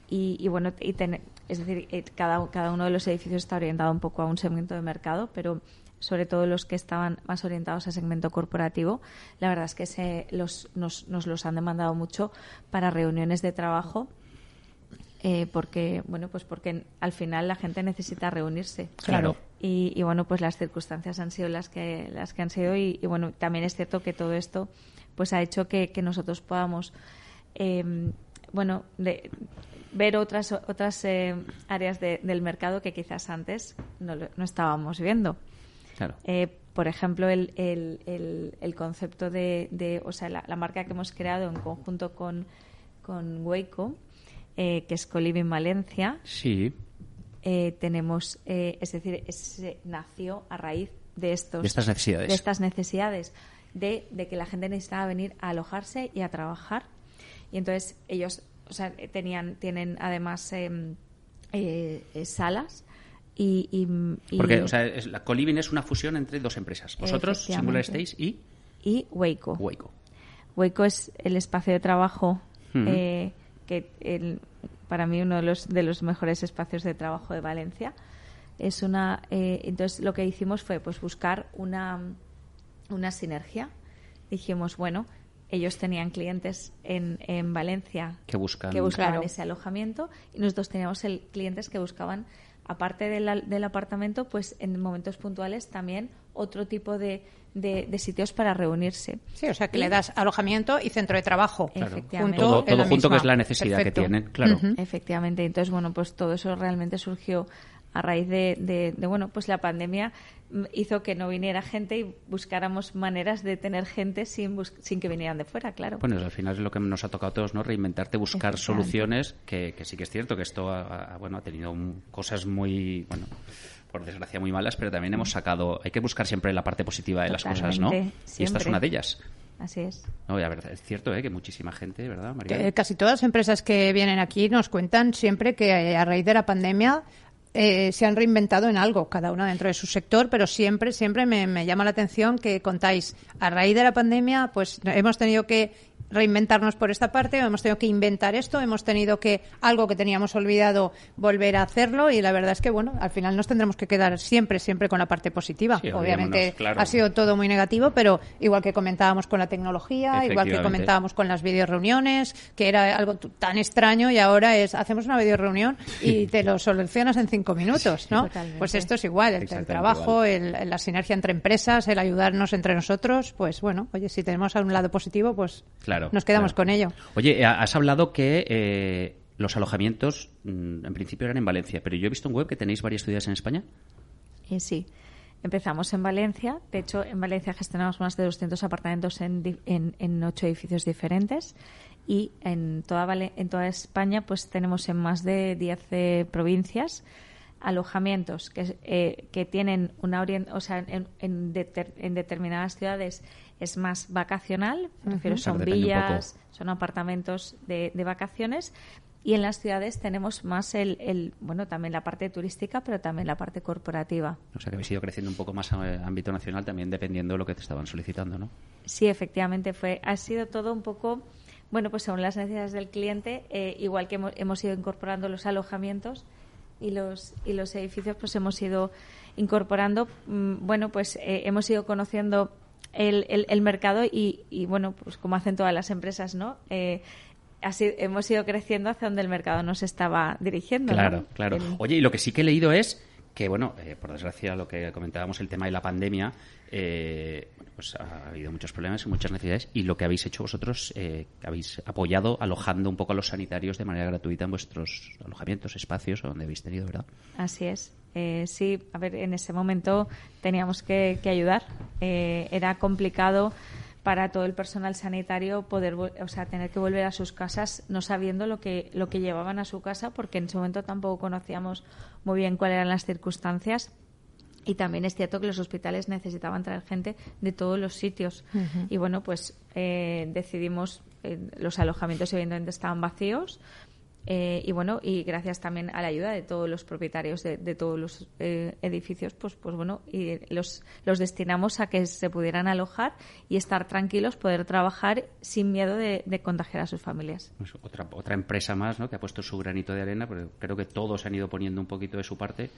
y, y bueno, y ten- es decir, eh, cada, cada uno de los edificios está orientado un poco a un segmento de mercado, pero sobre todo los que estaban más orientados a segmento corporativo, la verdad es que se los, nos, nos los han demandado mucho para reuniones de trabajo eh, porque bueno pues porque al final la gente necesita reunirse Claro. y, y, bueno pues las circunstancias han sido las que las que han sido y, y, bueno también es cierto que todo esto pues ha hecho que, que nosotros podamos eh, bueno de, ver otras otras eh, áreas de- del mercado que quizás antes no, no estábamos viendo Claro. eh, por ejemplo, el, el, el, el concepto de, de- o sea, la, la marca que hemos creado en conjunto con, con Waco, eh, que es Coliving Valencia, Sí, eh, tenemos, eh, es decir, es- nació a raíz de estos De estas necesidades. de estas necesidades, de, de que la gente necesitaba venir a alojarse y a trabajar. Y entonces ellos, o sea, tenían, tienen además em, salas y, y- y- porque, o sea, es- la Coliving es una fusión entre dos empresas. Vosotros, Singular. Stays y y Waco. Waco. Waco es el espacio de trabajo eh, que el- para mí uno de los de los mejores espacios de trabajo de Valencia es una eh, entonces lo que hicimos fue pues buscar una una sinergia dijimos bueno ellos tenían clientes en, en Valencia Que buscan- que buscaban Claro. ese alojamiento y nosotros teníamos el, clientes que buscaban aparte del, al- del apartamento pues en momentos puntuales también otro tipo de, de- de sitios para reunirse Sí, o sea que Y- le das alojamiento y centro de trabajo. Claro. Efectivamente. Todo, junto, que es la necesidad Perfecto. que tienen, claro. Efectivamente. Entonces, bueno, pues todo eso realmente surgió a raíz de, de- de, bueno, pues la pandemia hizo que no viniera gente y buscáramos maneras de tener gente sin, bus- sin que vinieran de fuera, claro. Bueno, al final es lo que nos ha tocado a todos, ¿no? Reinventarte, buscar soluciones, que, que sí que es cierto que esto ha, ha- bueno, ha tenido un- cosas muy, bueno, por desgracia muy malas, pero también hemos sacado, hay que buscar siempre la parte positiva de las cosas, ¿no? Totalmente, Y esta es siempre. una de ellas. Así es. No, la verdad, es cierto, ¿eh? Que muchísima gente, ¿verdad, María? Que casi todas las empresas que vienen aquí nos cuentan siempre que eh, a raíz de la pandemia eh, se han reinventado en algo, cada una dentro de su sector, pero siempre, siempre me, me llama la atención que contáis, a raíz de la pandemia, pues hemos tenido que reinventarnos por esta parte, hemos tenido que inventar esto, hemos tenido que algo que teníamos olvidado volver a hacerlo y la verdad es que bueno, al final nos tendremos que quedar siempre, siempre con la parte positiva. Sí, Obviamente claro. ha sido todo muy negativo, pero igual que comentábamos con la tecnología, igual que comentábamos con las videoreuniones, que era algo tan extraño y ahora es hacemos una videoreunión y te lo solucionas en cinco minutos, ¿no? Totalmente. Pues esto es igual, el trabajo, el- la sinergia entre empresas, el ayudarnos entre nosotros, pues bueno, oye, si tenemos a un lado positivo, pues Claro. Nos quedamos claro. con ello. Oye, ha- has hablado que eh, los alojamientos mm, en principio eran en Valencia, pero yo he visto en web que tenéis varias ciudades en España. Y sí, empezamos en Valencia. De hecho, en Valencia gestionamos más de 200 apartamentos en, en, en ocho edificios diferentes. Y en toda, Vale- en toda España, pues tenemos en más de 10 eh, provincias alojamientos que, eh, que tienen una orien- o sea, en, en deter- en determinadas ciudades es más vacacional, me refiero, Claro, son villas, son apartamentos de, de vacaciones. Y en las ciudades tenemos más el, el, bueno también la parte turística pero también la parte corporativa. O sea que habéis ido creciendo un poco más a ámbito nacional también dependiendo de lo que te estaban solicitando no sí efectivamente fue ha sido todo un poco bueno pues según las necesidades del cliente eh, igual que hemos, hemos, ido incorporando los alojamientos y los y los edificios pues hemos ido incorporando mm, bueno pues eh, hemos ido conociendo el, el, el mercado y, y, bueno pues como hacen todas las empresas no eh, así hemos ido creciendo hacia donde el mercado nos estaba dirigiendo. Claro, ¿no? claro. El... Oye, y lo que sí que he leído es que, bueno, eh, por desgracia, lo que comentábamos, el tema de la pandemia, eh, bueno, pues ha habido muchos problemas y muchas necesidades. Y lo que habéis hecho vosotros, eh, habéis apoyado alojando un poco a los sanitarios de manera gratuita en vuestros alojamientos, espacios, donde habéis tenido, ¿verdad? Así es. Eh, sí, a ver, en ese momento teníamos que, que ayudar. Eh, era complicado para todo el personal sanitario poder o sea tener que volver a sus casas no sabiendo lo que lo que llevaban a su casa porque en ese momento tampoco conocíamos muy bien cuáles eran las circunstancias y también es cierto que los hospitales necesitaban traer gente de todos los sitios uh -huh. y bueno pues eh, decidimos eh, los alojamientos evidentemente estaban vacíos eh, y bueno, y gracias también a la ayuda de todos los propietarios de, todos los eh, edificios, pues, pues bueno, y los, los destinamos a que se pudieran alojar y estar tranquilos, poder trabajar sin miedo de, contagiar a sus familias. Pues otra, otra empresa más, ¿no? Que ha puesto su granito de arena, porque creo que todos han ido poniendo un poquito de su parte.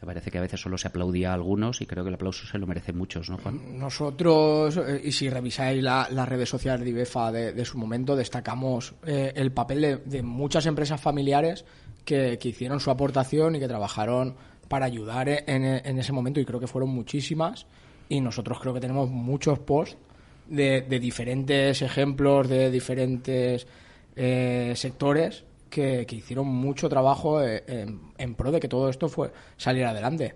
Me parece que a veces solo se aplaudía a algunos y creo que el aplauso se lo merecen muchos, ¿no, Juan? Nosotros, eh, y si revisáis la, las redes sociales de IBEFA de, su momento, destacamos eh, el papel de, muchas empresas familiares que, que, hicieron su aportación y que trabajaron para ayudar en, en, ese momento, y creo que fueron muchísimas. Y nosotros creo que tenemos muchos posts de, de diferentes ejemplos, de diferentes eh, sectores que, que, hicieron mucho trabajo en, en, pro de que todo esto fue salir adelante.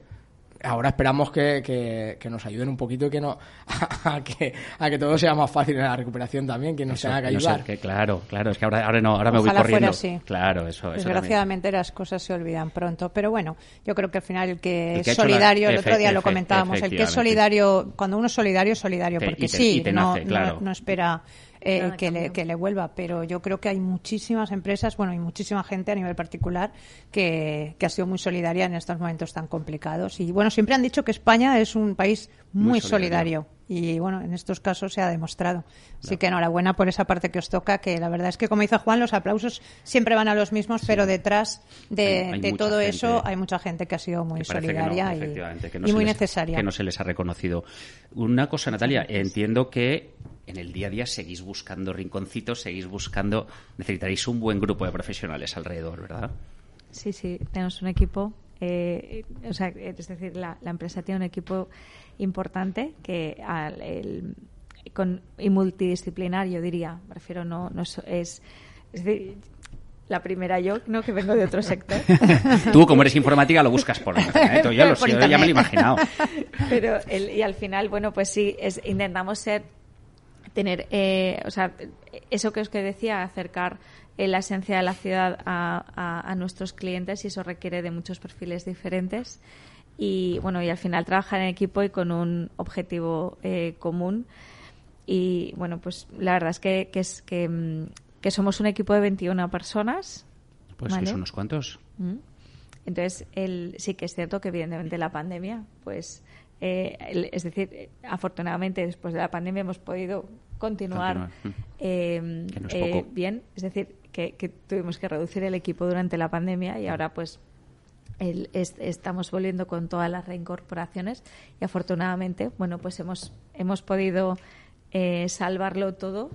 Ahora esperamos que, que, que nos ayuden un poquito y que no a, a, que a que todo sea más fácil en la recuperación también, que nos eso, tenga que ayudar. No sé, que claro, claro, es que ahora, ahora no, ahora Ojalá me voy corriendo. Fuera así. Claro, eso. Desgraciadamente eso las cosas se olvidan pronto, pero bueno, yo creo que al final el que, el que es solidario, la... el otro día lo comentábamos, el que es solidario, cuando uno es solidario, es solidario, porque te, sí, te no, nace, claro. no, no espera eh, que, le, que le vuelva. Pero yo creo que hay muchísimas empresas, bueno, y muchísima gente a nivel particular que, que ha sido muy solidaria en estos momentos tan complicados. Y bueno, siempre han dicho que España es un país muy, muy solidario. solidario. Y bueno, en estos casos se ha demostrado. Así que enhorabuena por esa parte que os toca, que la verdad es que, como dice Juan, los aplausos siempre van a los mismos, sí. pero detrás de, hay, hay de todo gente, eso hay mucha gente que ha sido muy solidaria no, y, que no y muy les, necesaria. Que no se les ha reconocido. Una cosa, Natalia, entiendo que en el día a día seguís buscando rinconcitos, seguís buscando, necesitaréis un buen grupo de profesionales alrededor, ¿verdad? Sí, sí, tenemos un equipo, eh, o sea, es decir, la, la, empresa tiene un equipo importante que al, el, con, y multidisciplinario, diría, me refiero, no, no es, es, decir, la primera yo, no que vengo de otro sector. Tú, como eres informática, lo buscas por internet. Yo, lo sé, ya me lo he imaginado. Pero el, y al final, bueno, pues sí, es, intentamos ser tener, eh, o sea, eso que os que decía, acercar eh, la esencia de la ciudad a, a, a, nuestros clientes y eso requiere de muchos perfiles diferentes y bueno, y al final trabajar en equipo y con un objetivo eh, común y bueno, pues la verdad es que, que es que, que, somos un equipo de 21 personas. Pues ¿vale? son unos cuantos. ¿Mm? Entonces, el, sí que es cierto que evidentemente la pandemia, pues eh, es decir, afortunadamente después de la pandemia hemos podido continuar, continuar. Eh, no es eh, bien, es decir, que, que, tuvimos que reducir el equipo durante la pandemia y ahora pues el, es, estamos volviendo con todas las reincorporaciones y afortunadamente, bueno, pues hemos, hemos podido eh, salvarlo todo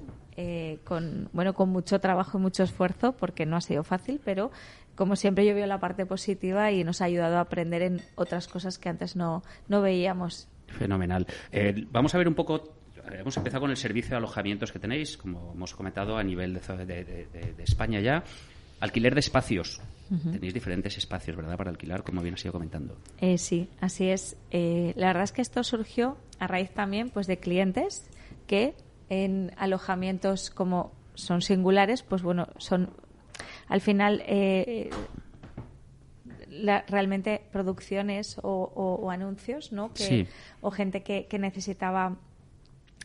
con, bueno, con mucho trabajo y mucho esfuerzo porque no ha sido fácil, pero como siempre yo veo la parte positiva y nos ha ayudado a aprender en otras cosas que antes no, no veíamos. Fenomenal. Eh, vamos a ver un poco hemos empezado con el servicio de alojamientos que tenéis, como hemos comentado a nivel de, de, de, de España ya. Alquiler de espacios. Uh -huh. Tenéis diferentes espacios, ¿verdad?, para alquilar, como bien has ido comentando. Eh, sí, así es. Eh, la verdad es que esto surgió a raíz también pues, de clientes que en alojamientos como son singulares, pues bueno, son al final eh, la, realmente producciones o, o, o, anuncios, ¿no? Que, sí. O gente que, que, necesitaba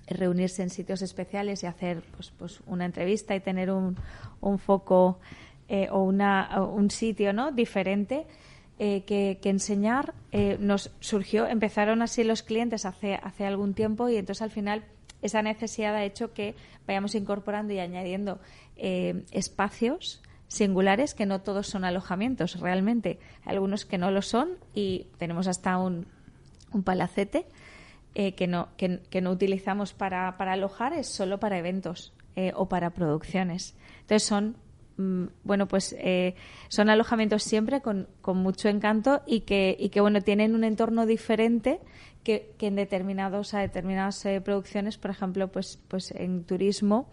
reunirse en sitios especiales y hacer pues, pues una entrevista y tener un, un foco eh, o, una, un sitio ¿no? diferente eh, que, enseñar. Eh, nos surgió, empezaron así los clientes hace, hace algún tiempo y entonces al final esa necesidad ha hecho que vayamos incorporando y añadiendo espacios singulares que no todos son alojamientos realmente. algunos que no lo son y tenemos hasta un, un palacete que, no, que, no utilizamos para, para alojar, es solo para eventos o para producciones. Entonces son Mm, bueno, pues eh, son alojamientos siempre con, con, mucho encanto y que, y que, bueno, tienen un entorno diferente que, que en determinados, a determinadas eh, producciones, por ejemplo, pues, pues en turismo,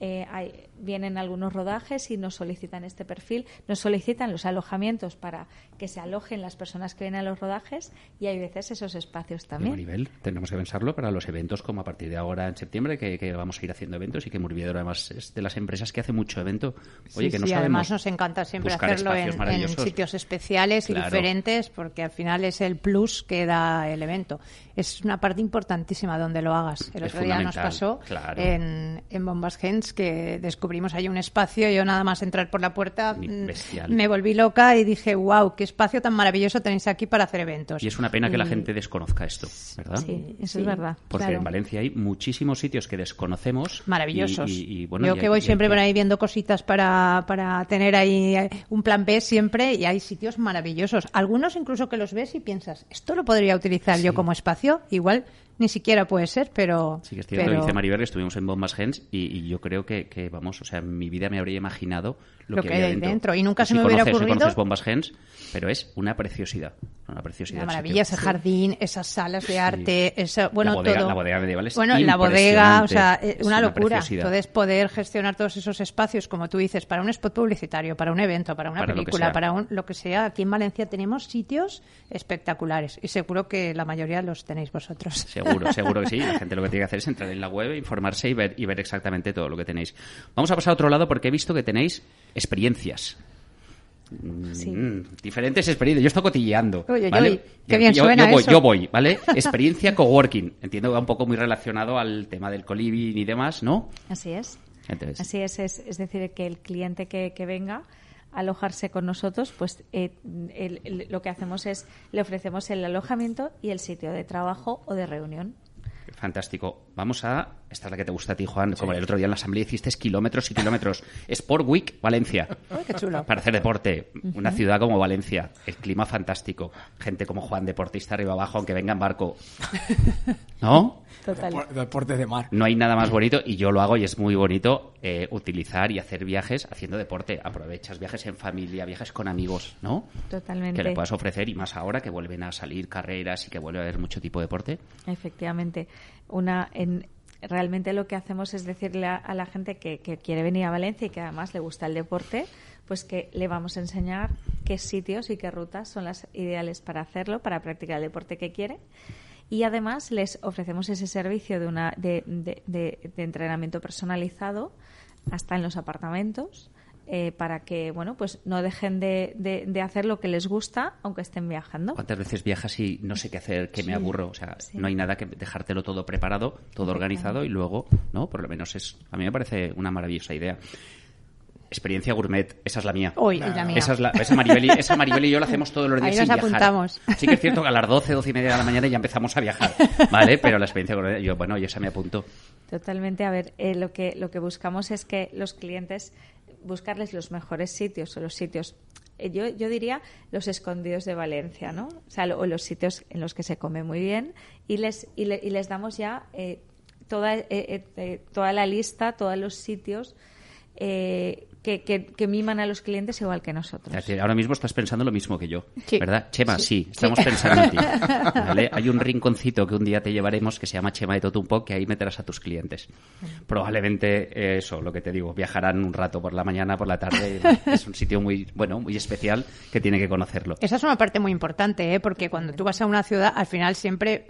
eh, hay, vienen algunos rodajes y nos solicitan este perfil, nos solicitan los alojamientos para que se alojen las personas que vienen a los rodajes y hay veces esos espacios también. nivel, tenemos que pensarlo para los eventos como a partir de ahora en septiembre que, vamos a ir haciendo eventos y que Murviedro además es de las empresas que hace mucho evento. Oye, que no además nos encanta siempre hacerlo en, sitios especiales y diferentes porque al final es el plus que da el evento. Es una parte importantísima donde lo hagas. El otro día nos pasó en, en Bombas Gens que descubrimos descubrimos ahí un espacio, yo nada más entrar por la puerta mm, me volví loca y dije, wow, qué espacio tan maravilloso tenéis aquí para hacer eventos. Y es una pena que la gente desconozca esto, ¿verdad? Sí, eso es verdad. Porque en Valencia hay muchísimos sitios que desconocemos. Maravillosos. yo que voy siempre por ahí viendo cositas para, para tener ahí un plan B siempre y hay sitios maravillosos. Algunos incluso que los ves y piensas, esto lo podría utilizar yo como espacio, igual ni siquiera puede ser, pero... Sí, que es cierto, dice Maribel, que estuvimos en Bombas Gens y, yo creo que, que, vamos, o sea, en mi vida me habría imaginado lo, que, hay dentro. Y nunca se me hubiera ocurrido... conoces Bombas Gens, pero es una preciosidad. Una preciosidad. Una maravilla, ese jardín, esas salas de arte, bueno, la bodega, todo. La bodega medieval es Bueno, la bodega, o sea, una, locura. Entonces, poder gestionar todos esos espacios, como tú dices, para un spot publicitario, para un evento, para una película, para un, lo que sea. Aquí en Valencia tenemos sitios espectaculares y seguro que la mayoría los tenéis vosotros. Seguro, seguro que sí. La gente lo que tiene que hacer es entrar en la web, informarse y ver, y ver exactamente todo lo que tenéis. Vamos a pasar a otro lado porque he visto que tenéis experiencias. Mm, diferentes experiencias. Yo estoy cotilleando. ¿vale? qué bien yo, suena yo, voy, yo voy, ¿vale? Experiencia coworking. Entiendo que va un poco muy relacionado al tema del coliving y demás, ¿no? Así es. Así es, es, decir, que el cliente que, venga a alojarse con nosotros, pues eh, lo que hacemos es le ofrecemos el alojamiento y el sitio de trabajo o de reunión. Fantástico. Vamos a. Esta es la que te gusta a ti, Juan. Como el otro día en la asamblea hiciste kilómetros y kilómetros. Sport Week, Valencia. qué chulo. Para hacer deporte. Una ciudad como Valencia. El clima fantástico. Gente como Juan, deportista arriba abajo, aunque venga en barco. ¿No? Total. De mar. No hay nada más bonito, y yo lo hago y es muy bonito, eh, utilizar y hacer viajes haciendo deporte. Aprovechas viajes en familia, viajes con amigos, ¿no? Totalmente. Que le puedas ofrecer, y más ahora que vuelven a salir carreras y que vuelve a haber mucho tipo de deporte. Efectivamente. Una, en, realmente lo que hacemos es decirle a, la gente que, que, quiere venir a Valencia y que además le gusta el deporte, pues que le vamos a enseñar qué sitios y qué rutas son las ideales para hacerlo, para practicar el deporte que quiere y además les ofrecemos ese servicio de, una, de, de, entrenamiento personalizado hasta en los apartamentos eh, para que bueno pues no dejen de, de, hacer lo que les gusta aunque estén viajando. ¿Cuántas veces viajas y no sé qué hacer, que me aburro? O sea, no hay nada que dejártelo todo preparado, todo organizado y luego, ¿no? Por lo menos es a mí me parece una maravillosa idea. Experiencia gourmet, esa es la mía. Hoy, la mía. Esa, es la, esa, Maribel, esa Maribel y yo la hacemos todos los días Ahí nos apuntamos. Sí que es cierto que a las 12, 12 y media de la mañana ya empezamos a viajar, ¿vale? Pero la experiencia gourmet, yo, bueno, yo esa me apunto. Totalmente. A ver, eh, lo, que, lo que buscamos es que los clientes, buscarles los mejores sitios o los sitios eh, yo, yo diría los escondidos de Valencia, ¿no? O sea, o los sitios en los que se come muy bien y les, y, les damos ya eh, toda, toda la lista, todos los sitios eh, que, miman a los clientes igual que nosotros. Ahora mismo estás pensando lo mismo que yo, ¿verdad? Chema, sí, estamos pensando en ti. Hay un rinconcito que un día te llevaremos que se llama Chema de Totumpo, que ahí meterás a tus clientes. Probablemente eh, eso, lo que te digo, viajarán un rato por la mañana, por la tarde. es un sitio muy, bueno, muy especial que tiene que conocerlo. Esa es una parte muy importante, ¿eh? porque cuando tú vas a una ciudad, al final siempre,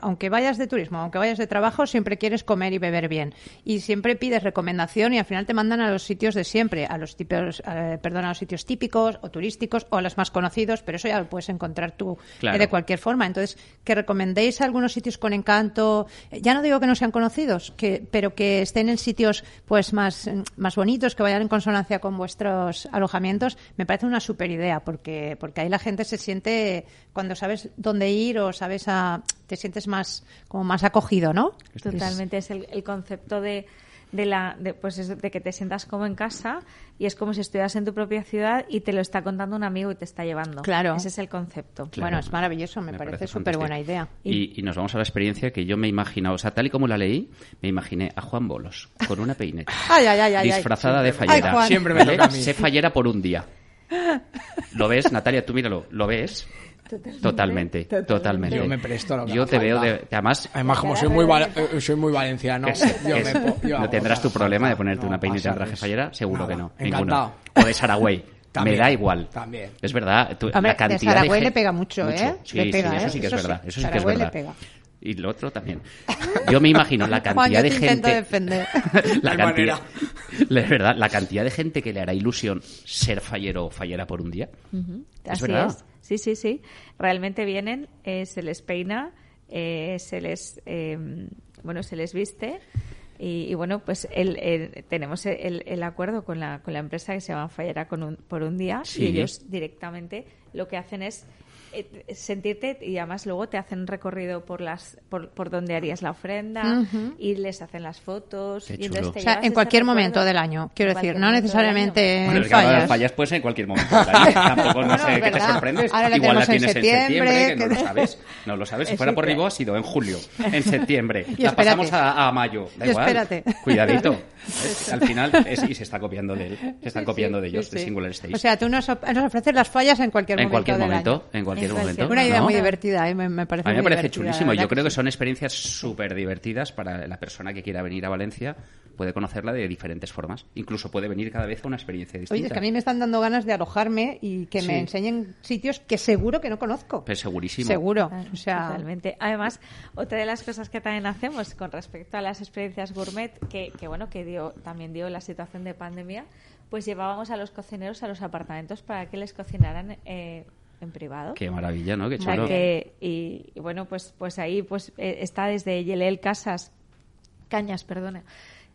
aunque vayas de turismo, aunque vayas de trabajo, siempre quieres comer y beber bien. Y siempre pides recomendación y al final te mandan a los sitios de siempre siempre a los tipos, eh, perdón, a los sitios típicos o turísticos o a los más conocidos, pero eso ya lo puedes encontrar tú eh, de cualquier forma. Entonces, que recomendéis algunos sitios con encanto, eh, ya no digo que no sean conocidos, que, pero que estén en sitios pues más, mm, más bonitos, que vayan en consonancia con vuestros alojamientos, me parece una super idea, porque, porque ahí la gente se siente, cuando sabes dónde ir o sabes a, te sientes más, como más acogido, ¿no? Totalmente, es el, el concepto de, de la de, pues eso, de que te sientas como en casa y es como si estuvieras en tu propia ciudad y te lo está contando un amigo y te está llevando. Claro. Ese es el concepto. Claro. Bueno, es maravilloso, me, Me parece parece súper buena idea. Y, y nos vamos a la experiencia que yo me he imaginado, o sea, tal y como la leí, me imaginé a Juan Bolos con una peineta, Ay, ay, ay, ay, ay. disfrazada de Ay, fallera. Juan. Siempre me ¿vale? toca a mí. Sé fallera por un día. ¿Lo ves, Natalia? Tú míralo, ¿lo ves? Totalmente, totalmente. Yo me presto lo que Yo te veo de, además Además, como soy muy, val- eh, soy muy valenciano, es- yo me es- po- yo no tendrás tu problema de ponerte No, una peineta en traje fallera, seguro Nada, que no. Encantado. Ninguno. O de Saragüey. Me da igual. también. Es verdad. tú- Hombre, la de cantidad Saragüey gen- le pega mucho, ¿eh? Sí, Le pega, sí, eso ¿eh? sí que es Eso sí. verdad. Eso sí que es Saragüey le verdad. pega. Y lo otro también. Yo me imagino la Juan, cantidad yo de te gente. defender. la cantidad. La es verdad, la cantidad de gente que le hará ilusión ser fallero o fallera por un día. Es Así verdad. es. Sí, sí, sí. Realmente vienen, eh, se les peina, eh, se les, eh, bueno, se les viste. Y, y bueno, pues el, el- tenemos el, el acuerdo con la, con la empresa que se llama Fallera con un- por un día Sí. y ellos directamente lo que hacen es eh, sentirte y además luego te hacen un recorrido por las por, por donde harías la ofrenda y les hacen las fotos Qué y entonces chulo. te O sea, llevas en cualquier recuerdo. momento del año, quiero En decir, cualquier no necesariamente año. Bueno, en ahora fallas. las fallas puede ser en cualquier momento. del año. Tampoco no sé qué te sorprendes. Ahora la Igual la en tienes en septiembre, que no lo sabes. No lo sabes. Si fuera por Ribó ha sido en julio, en septiembre. Y la espérate. pasamos a, a mayo. Da Y igual. espérate. Cuidadito. Al final, es- y se está copiando de él. Se están copiando de ellos, Sí, de sí. Singular Stage. O sea, tú nos, ofreces las fallas en cualquier en momento cualquier del momento, año. en cualquier En momento. cualquier- Una idea ¿no? muy divertida, ¿eh? me, me parece A mí me muy parece chulísimo. Yo creo que son experiencias súper divertidas para la persona que quiera venir a Valencia. Puede conocerla de diferentes formas. Incluso puede venir cada vez a una experiencia distinta. Oye, es que a mí me están dando ganas de alojarme y que Sí. me enseñen sitios que seguro que no conozco. Pues segurísimo. Seguro. Claro, O sea, Totalmente. Además, otra de las cosas que también hacemos con respecto a las experiencias gourmet, que, que bueno, que dio, también dio la situación de pandemia, pues llevábamos a los cocineros a los apartamentos para que les cocinaran eh, en privado. Qué maravilla, ¿no? Qué O sea chulo. que- y, y bueno, pues, pues ahí pues eh, está desde Yelel Casas, Cañas, perdona,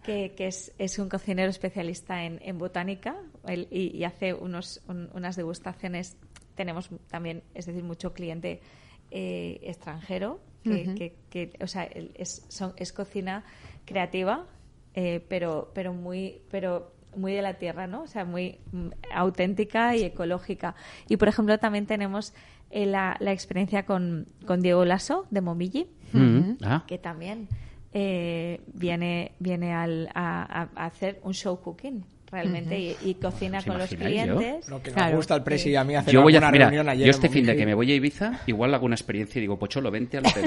que, que es, es un cocinero especialista en, en botánica él- y, y hace unos, un- unas degustaciones. Tenemos también, es decir, mucho cliente eh, extranjero, que, Ujú. que- que, o sea, es, son- es cocina creativa, eh, pero, pero muy, pero muy de la tierra, ¿no? O sea, muy mm, auténtica y ecológica. Y por ejemplo, también tenemos eh, la, la experiencia con, con Diego Lasso de Momiji, Mm, ah, que también eh, viene, viene al- a hacer un show cooking realmente y, y cocina ¿Os con los yo? clientes. Lo que nos Claro. gusta al presi y a mí hacer Yo voy a, alguna mira, reunión ayer yo este fin de que me voy a Ibiza, igual hago una experiencia y digo, Pocholo, vente al hotel.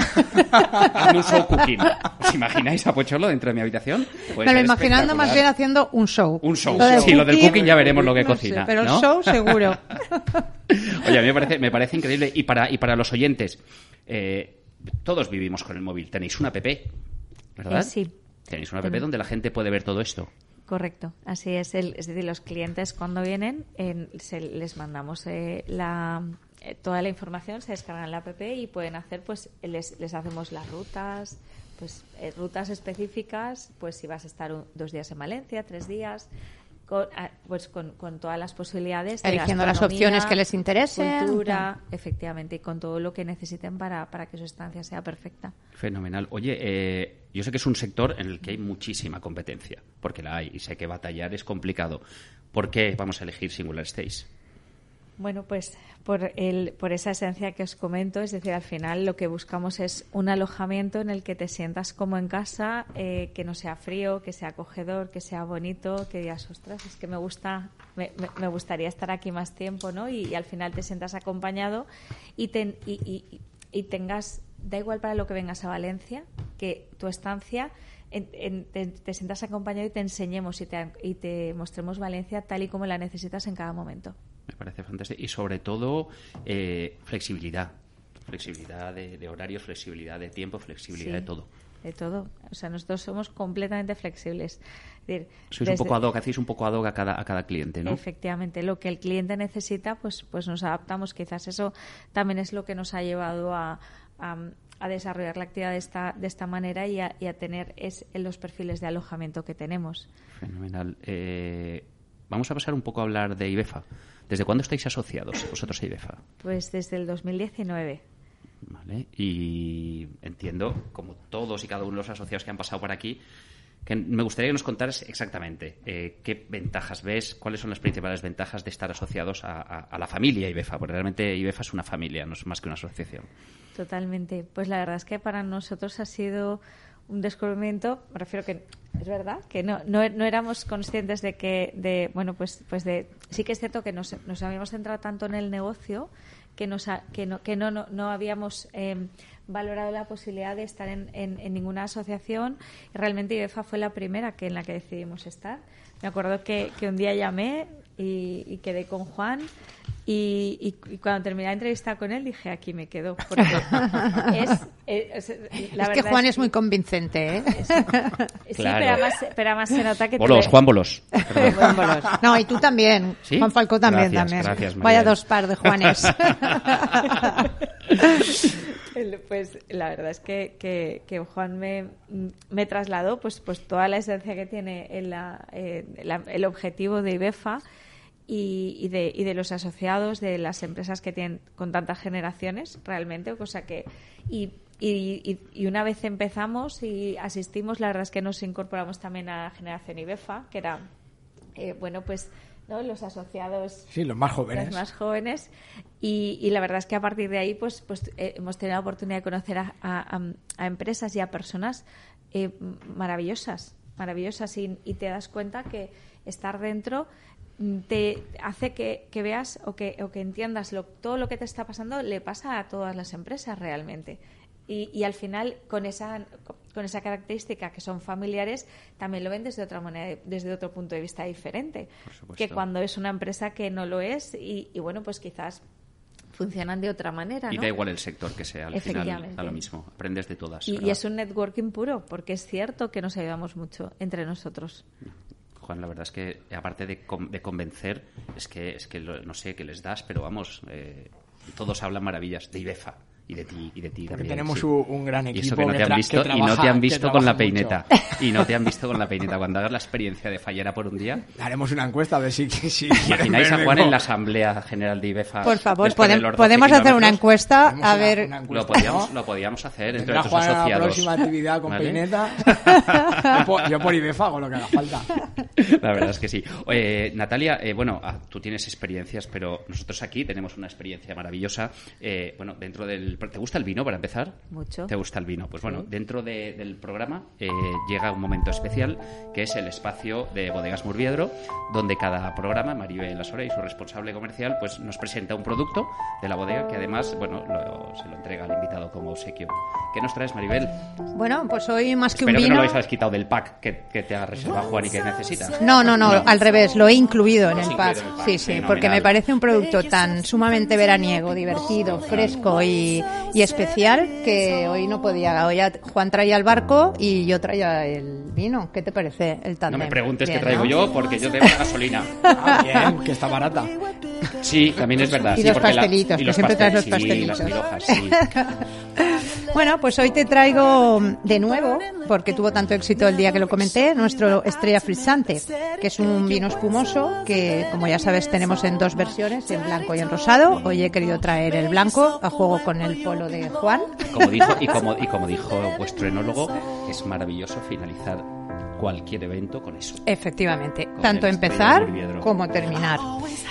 Hazme un show cooking. ¿Os imagináis a Pocholo dentro de mi habitación? Puede me lo imaginando más bien haciendo un show. Un show. del Sí, lo del cooking ya veremos lo que no sé, cocina, pero ¿no? el show seguro. Oye, a mí me parece, me parece increíble. Y para, y para los oyentes, eh, todos vivimos con el móvil. Tenéis una app, ¿verdad? Eh, sí. Tenéis una app donde la gente puede ver todo esto. Correcto, así es. El, es decir, los clientes cuando vienen en- se, les mandamos eh, la, eh, toda la información, se descargan la app y pueden hacer, pues les, les hacemos las rutas, pues eh, rutas específicas, pues si vas a estar un- dos días en Valencia, tres días, con, ah, pues con, con todas las posibilidades. de Eligiendo las opciones que les interesen. Cultura, efectivamente, y con todo lo que necesiten para, para que su estancia sea perfecta. Fenomenal. Oye, eh, yo sé que es un sector en el que hay muchísima competencia, porque la hay, y sé que batallar es complicado. ¿Por qué vamos a elegir Singular Stage? Bueno, pues por, el, por esa esencia que os comento, es decir, al final lo que buscamos es un alojamiento en el que te sientas como en casa, eh, que no sea frío, que sea acogedor, que sea bonito, que digas, ostras, es que me gusta, me, me- gustaría estar aquí más tiempo, ¿no? Y, y al final te sientas acompañado y, ten- y, y- y tengas, da igual para lo que vengas a Valencia, que tu estancia en- en- te, te sientas acompañado y te enseñemos y te, y te mostremos Valencia tal y como la necesitas en cada momento. Me parece fantástico. Y sobre todo, eh, flexibilidad. Flexibilidad de, de horarios, flexibilidad de tiempo, flexibilidad Sí. de todo. de todo. O sea, nosotros somos completamente flexibles. Es Sois un poco ad hoc, hacéis un poco ad hoc a cada, a cada cliente, ¿no? Efectivamente, lo que el cliente necesita, pues, pues nos adaptamos. Quizás eso también es lo que nos ha llevado a, a, desarrollar la actividad de esta, de esta manera y a, tener es, los perfiles de alojamiento que tenemos. Fenomenal. Eh, vamos a pasar un poco a hablar de IBEFA. ¿Desde cuándo estáis asociados vosotros a IBEFA? Pues desde el 2019. Vale. Y entiendo, como todos y cada uno de los asociados que han pasado por aquí, que me gustaría que nos contaras exactamente eh, qué ventajas ves, cuáles son las principales ventajas de estar asociados a, la familia IBEFA, porque realmente IBEFA es una familia, no es más que una asociación. Totalmente. Pues la verdad es que para nosotros ha sido un descubrimiento, me refiero que es verdad que no, no, éramos conscientes de que, de, bueno, pues, pues de, sí que es cierto que nos, nos habíamos centrado tanto en el negocio que, nos que, no, que no, no, habíamos eh, valorado la posibilidad de estar en, en, ninguna asociación. Realmente IBEFA fue la primera que en la que decidimos estar. Me acuerdo que, que un día llamé y, quedé con Juan. Y, cuando terminé la entrevista con él dije aquí me quedo porque es, es, que Juan es, muy convincente ¿eh? sí pero, además, se nota que bolos Juan bolos. no y tú también. Juan Falcó también también. vaya dos par de Juanes. Pues la verdad es que, que, Juan me, me, trasladó pues, pues toda la esencia que tiene el, eh, el objetivo de IBEFA y, y, de, y, de, los asociados de las empresas que tienen con tantas generaciones realmente, cosa que... Y, y, una vez empezamos y asistimos, la verdad es que nos incorporamos también a generación IBEFA, que era, eh, bueno, pues los asociados sí los más jóvenes. los más jóvenes. Y, la verdad es que a partir de ahí pues pues eh, hemos tenido la oportunidad de conocer a, a, empresas y a personas eh, maravillosas maravillosas. Y, te das cuenta que estar dentro te hace que, que veas o que, o que entiendas lo, todo lo que te está pasando le pasa a todas las empresas realmente. Y, y, al final con esa con esa característica que son familiares también lo ven desde otra manera desde otro punto de vista diferente que cuando es una empresa que no lo es y, bueno pues quizás funcionan de otra manera y da igual el sector que sea al final a lo mismo aprendes de todas. Y, y, es un networking puro porque es cierto que nos ayudamos mucho entre nosotros Juan la verdad es que aparte de, de convencer es que es que no sé qué les das pero vamos eh, todos hablan maravillas de IBEFA y de ti y de ti Porque tenemos un, gran equipo y eso que no te han visto y no te han visto con la peineta. Y no te han visto con la peineta. Cuando hagas la experiencia de fallera por un día. Haremos una encuesta a ver si, si imagináis a Juan en la asamblea general de IBEFA por favor podemos hacer una encuesta a ver lo podíamos lo podíamos hacer entre otros asociados la próxima actividad con peineta. Yo, por, IBEFA hago lo que haga falta. La verdad es que sí. Natalia eh, bueno ah, tú tienes experiencias pero nosotros aquí tenemos una experiencia maravillosa. Eh, bueno dentro del ¿Te gusta el vino para empezar? Mucho. ¿Te gusta el vino? Pues bueno, dentro del programa eh, llega un momento especial que es el espacio de Bodegas Murviedro, donde cada programa, Maribel Lasora y su responsable comercial, pues nos presenta un producto de la bodega que además, bueno, se lo entrega al invitado como obsequio. ¿Qué nos traes, Maribel? Bueno, pues hoy más que un vino... que no lo hayas quitado del pack que, te ha reservado Juan y que necesitas. No, no, no, al revés, lo he incluido en el pack. Sí, sí, porque me parece un producto tan sumamente veraniego, divertido, fresco y, y especial que hoy no podía. Hoy Juan traía el barco y yo traía el vino. ¿Qué te parece el tándem? No me preguntes qué traigo yo porque yo tengo gasolina. Ah, bien, que está barata. Sí, también es verdad. Y los pastelitos, que siempre traes los pastelitos. bueno, pues hoy te traigo de nuevo, porque tuvo tanto éxito el día que lo comenté, nuestro Estrella Frisante, que es un vino espumoso que, como ya sabes, tenemos en dos versiones, en blanco y en rosado. Hoy he querido traer el blanco a juego con el polo de Juan. Como dijo, y como, y como dijo vuestro enólogo, es maravilloso finalizar cualquier evento con eso. Efectivamente, tanto empezar como terminar.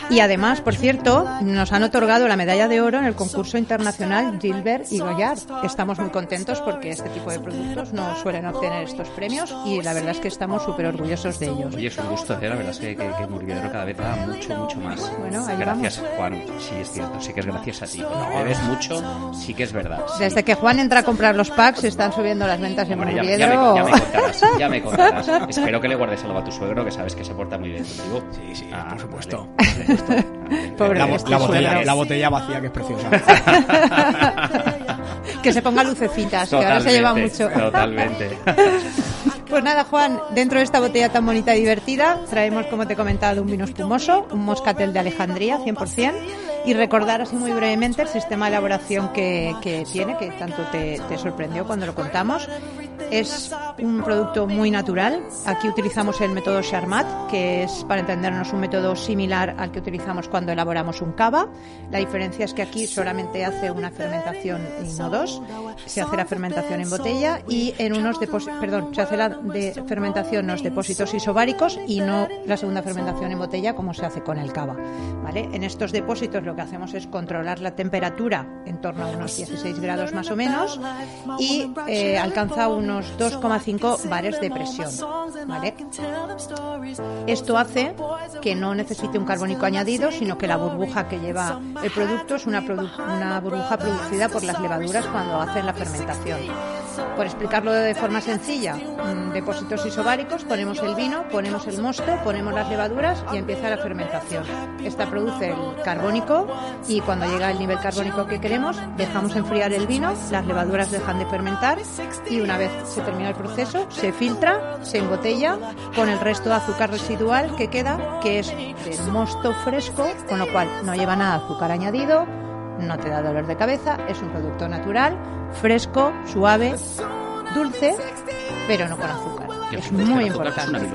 Y además, por cierto, nos han otorgado la medalla de oro en el concurso internacional Gilbert y Goyard. Estamos muy contentos porque este tipo de productos no suelen obtener estos premios y la verdad es que estamos súper orgullosos de ellos. Oye, es un gusto, ¿eh? la verdad es que, que, cada vez da mucho, mucho más. Bueno, gracias, Juan. Sí, es cierto, sí que es gracias a ti. No, bebes mucho, sí que es verdad. Desde que Juan entra a comprar los packs, están subiendo las ventas en Murviedro. Ya, me, contarás, ya me contarás. Espero que le guardes algo a tu suegro, que sabes que se porta muy bien contigo. Sí, sí, ah, por supuesto. la, botella, la, botella, vacía, que es preciosa. que se ponga lucecitas, que ahora se lleva mucho. Totalmente. Pues nada, Juan, dentro de esta botella tan bonita y divertida, traemos, como te he comentado, un vino espumoso, un moscatel de Alejandría, 100%, y recordar así muy brevemente el sistema de elaboración que, que tiene, que tanto te, te sorprendió cuando lo contamos. Es un producto muy natural. Aquí utilizamos el método Charmat, que es, para entendernos, un método similar al que utilizamos cuando elaboramos un cava. La diferencia es que aquí solamente hace una fermentación y no dos. Se hace la fermentación en botella y en unos depósitos, perdón, se hace la fermentación en los depósitos isobáricos y no la segunda fermentación en botella como se hace con el cava. ¿vale? En estos depósitos lo que hacemos es controlar la temperatura en torno a unos 16 grados más o menos y eh, alcanza unos 2,5 bares de presión. ¿vale? Esto hace que no necesite un carbónico añadido, sino que la burbuja que lleva el producto es una, produ burbuja producida por las levaduras cuando hacen la fermentación. Por explicarlo de forma sencilla, depósitos isobáricos, ponemos el vino, ponemos el mosto, ponemos las levaduras y empieza la fermentación. Esta produce el carbónico y cuando llega el nivel carbónico que queremos, dejamos enfriar el vino, las levaduras dejan de fermentar y una vez se termina el proceso, se filtra, se embotella con el resto de azúcar residual que queda, que es del mosto fresco, con lo cual no lleva nada de azúcar añadido, no te da dolor de cabeza, es un producto natural, fresco, suave, dulce, pero no con azúcar. Es muy importante.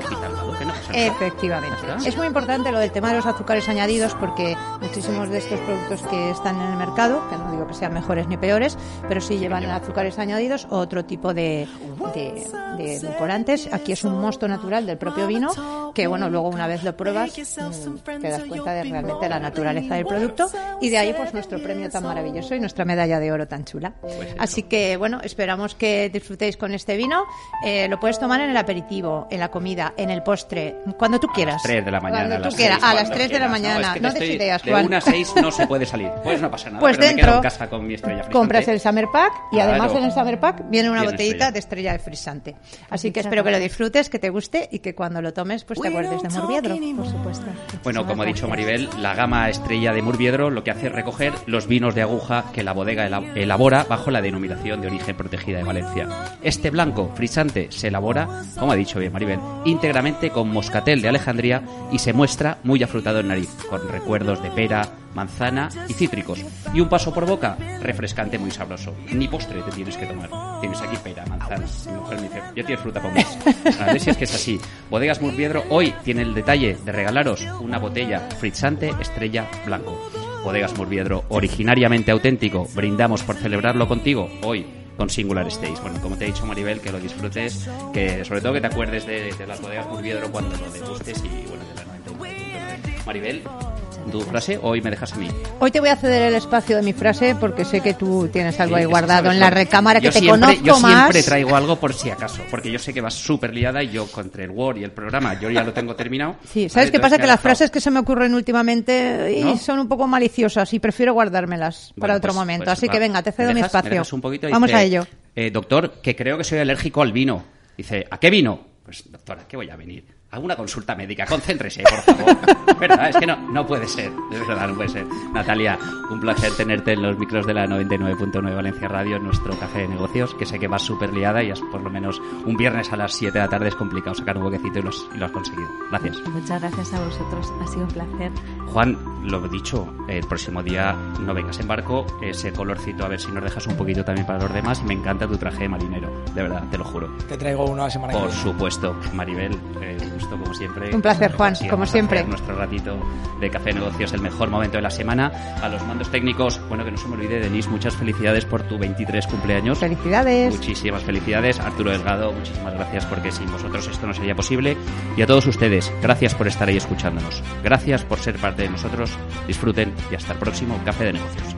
Efectivamente. Es muy importante lo del tema de los azúcares añadidos porque muchísimos de estos productos que están en el mercado, que no digo que sean mejores ni peores, pero sí llevan azúcares añadidos o otro tipo de, de, de edulcorantes. Aquí es un mosto natural del propio vino que, bueno, luego una vez lo pruebas mm, te das cuenta de realmente la naturaleza del producto y de ahí pues nuestro premio tan maravilloso y nuestra medalla de oro tan chula. Así que, bueno, esperamos que disfrutéis con este vino. Eh, lo puedes tomar en el aperitivo, en la comida, en el postre, cuando tú quieras. 3 de la mañana. Cuando a tú las quieras, a las cuando 3 de la mañana. es que No, te des estoy- ideas, de Juan. 1 a 6 no se puede salir. Pues no pasa nada. Pues pero me dentro quedo en casa con mi estrella frisante. Compras el Summer Pack y Claro. además en el Summer Pack viene una Viene botellita estrella. de estrella de frisante. Así que espero que lo disfrutes, que te guste y que cuando lo tomes pues te acuerdes de Morbiedro, por supuesto. Bueno, como ha dicho Maribel, la gama estrella de Murviedro lo que hace es recoger los vinos de aguja que la bodega ela- elabora bajo la denominación de origen protegida de Valencia. Este blanco frisante se elabora, como ha dicho bien Maribel, íntegramente con moscatel de Alejandría y se muestra muy afrutado en nariz, con recuerdos de pera, manzana y cítricos. Y un paso por boca, refrescante muy sabroso. Ni postre te tienes que tomar. Tienes aquí pera, manzana. Mi mujer me dice, yo tienes fruta con más. A ver si es que es así. Bodegas Murviedro hoy tiene el detalle de regalaros una botella fritzante estrella blanco. Bodegas Murviedro, originariamente auténtico, brindamos por celebrarlo contigo hoy con Singular Stage. Bueno, como te he dicho Maribel, que lo disfrutes, que sobre todo que te acuerdes de, de las bodegas Murviedro cuando lo degustes y bueno, de la 99.9. Maribel, tu frase, hoy me dejas a mí. Hoy te voy a ceder el espacio de mi frase porque sé que tú tienes algo Sí, ahí es que guardado en la recámara que yo te siempre, conozco yo más. siempre traigo algo por si acaso, porque yo sé que vas súper liada y yo contra el Word y el programa, yo ya lo tengo terminado. Sí, ¿vale? ¿sabes qué Entonces pasa? Que las frases que se me ocurren últimamente y ¿No? son un poco maliciosas y prefiero guardármelas para Bueno, otro pues- momento. pues Así que va. venga, te ¿Me cedo mi dejas- me espacio. un poquito? Vamos Dice, a ello. eh, doctor, que creo que soy alérgico al vino. Dice, ¿a qué vino? Pues, doctora, ¿qué voy a venir? Alguna consulta médica, concéntrese, por favor. Es verdad, es que no, no puede ser, de verdad, no puede ser. Natalia, un placer tenerte en los micros de la 99.9 Valencia Radio, en nuestro café de negocios, que sé que vas súper liada y es por lo menos un viernes a las 7 de la tarde es complicado sacar un huequecito y, los- y lo has conseguido. Gracias. Muchas gracias a vosotros, ha sido un placer. Juan, lo dicho, el próximo día no vengas en barco, ese colorcito a ver si nos dejas un poquito también para los demás. Me encanta tu traje de marinero, de verdad, te lo juro. Te traigo uno a la semana que Por viene. supuesto, Maribel, eh, un gusto como siempre. Un placer, Juan, como siempre. Nuestro ratito de café de negocios, el mejor momento de la semana. A los mandos técnicos, bueno, que no se me olvide, Denise, muchas felicidades por tu 23 cumpleaños. Felicidades. Muchísimas felicidades. Arturo Delgado, muchísimas gracias porque sin vosotros esto no sería posible. Y a todos ustedes, gracias por estar ahí escuchándonos. Gracias por ser parte de nosotros. Disfruten y hasta el próximo Café de Negocios.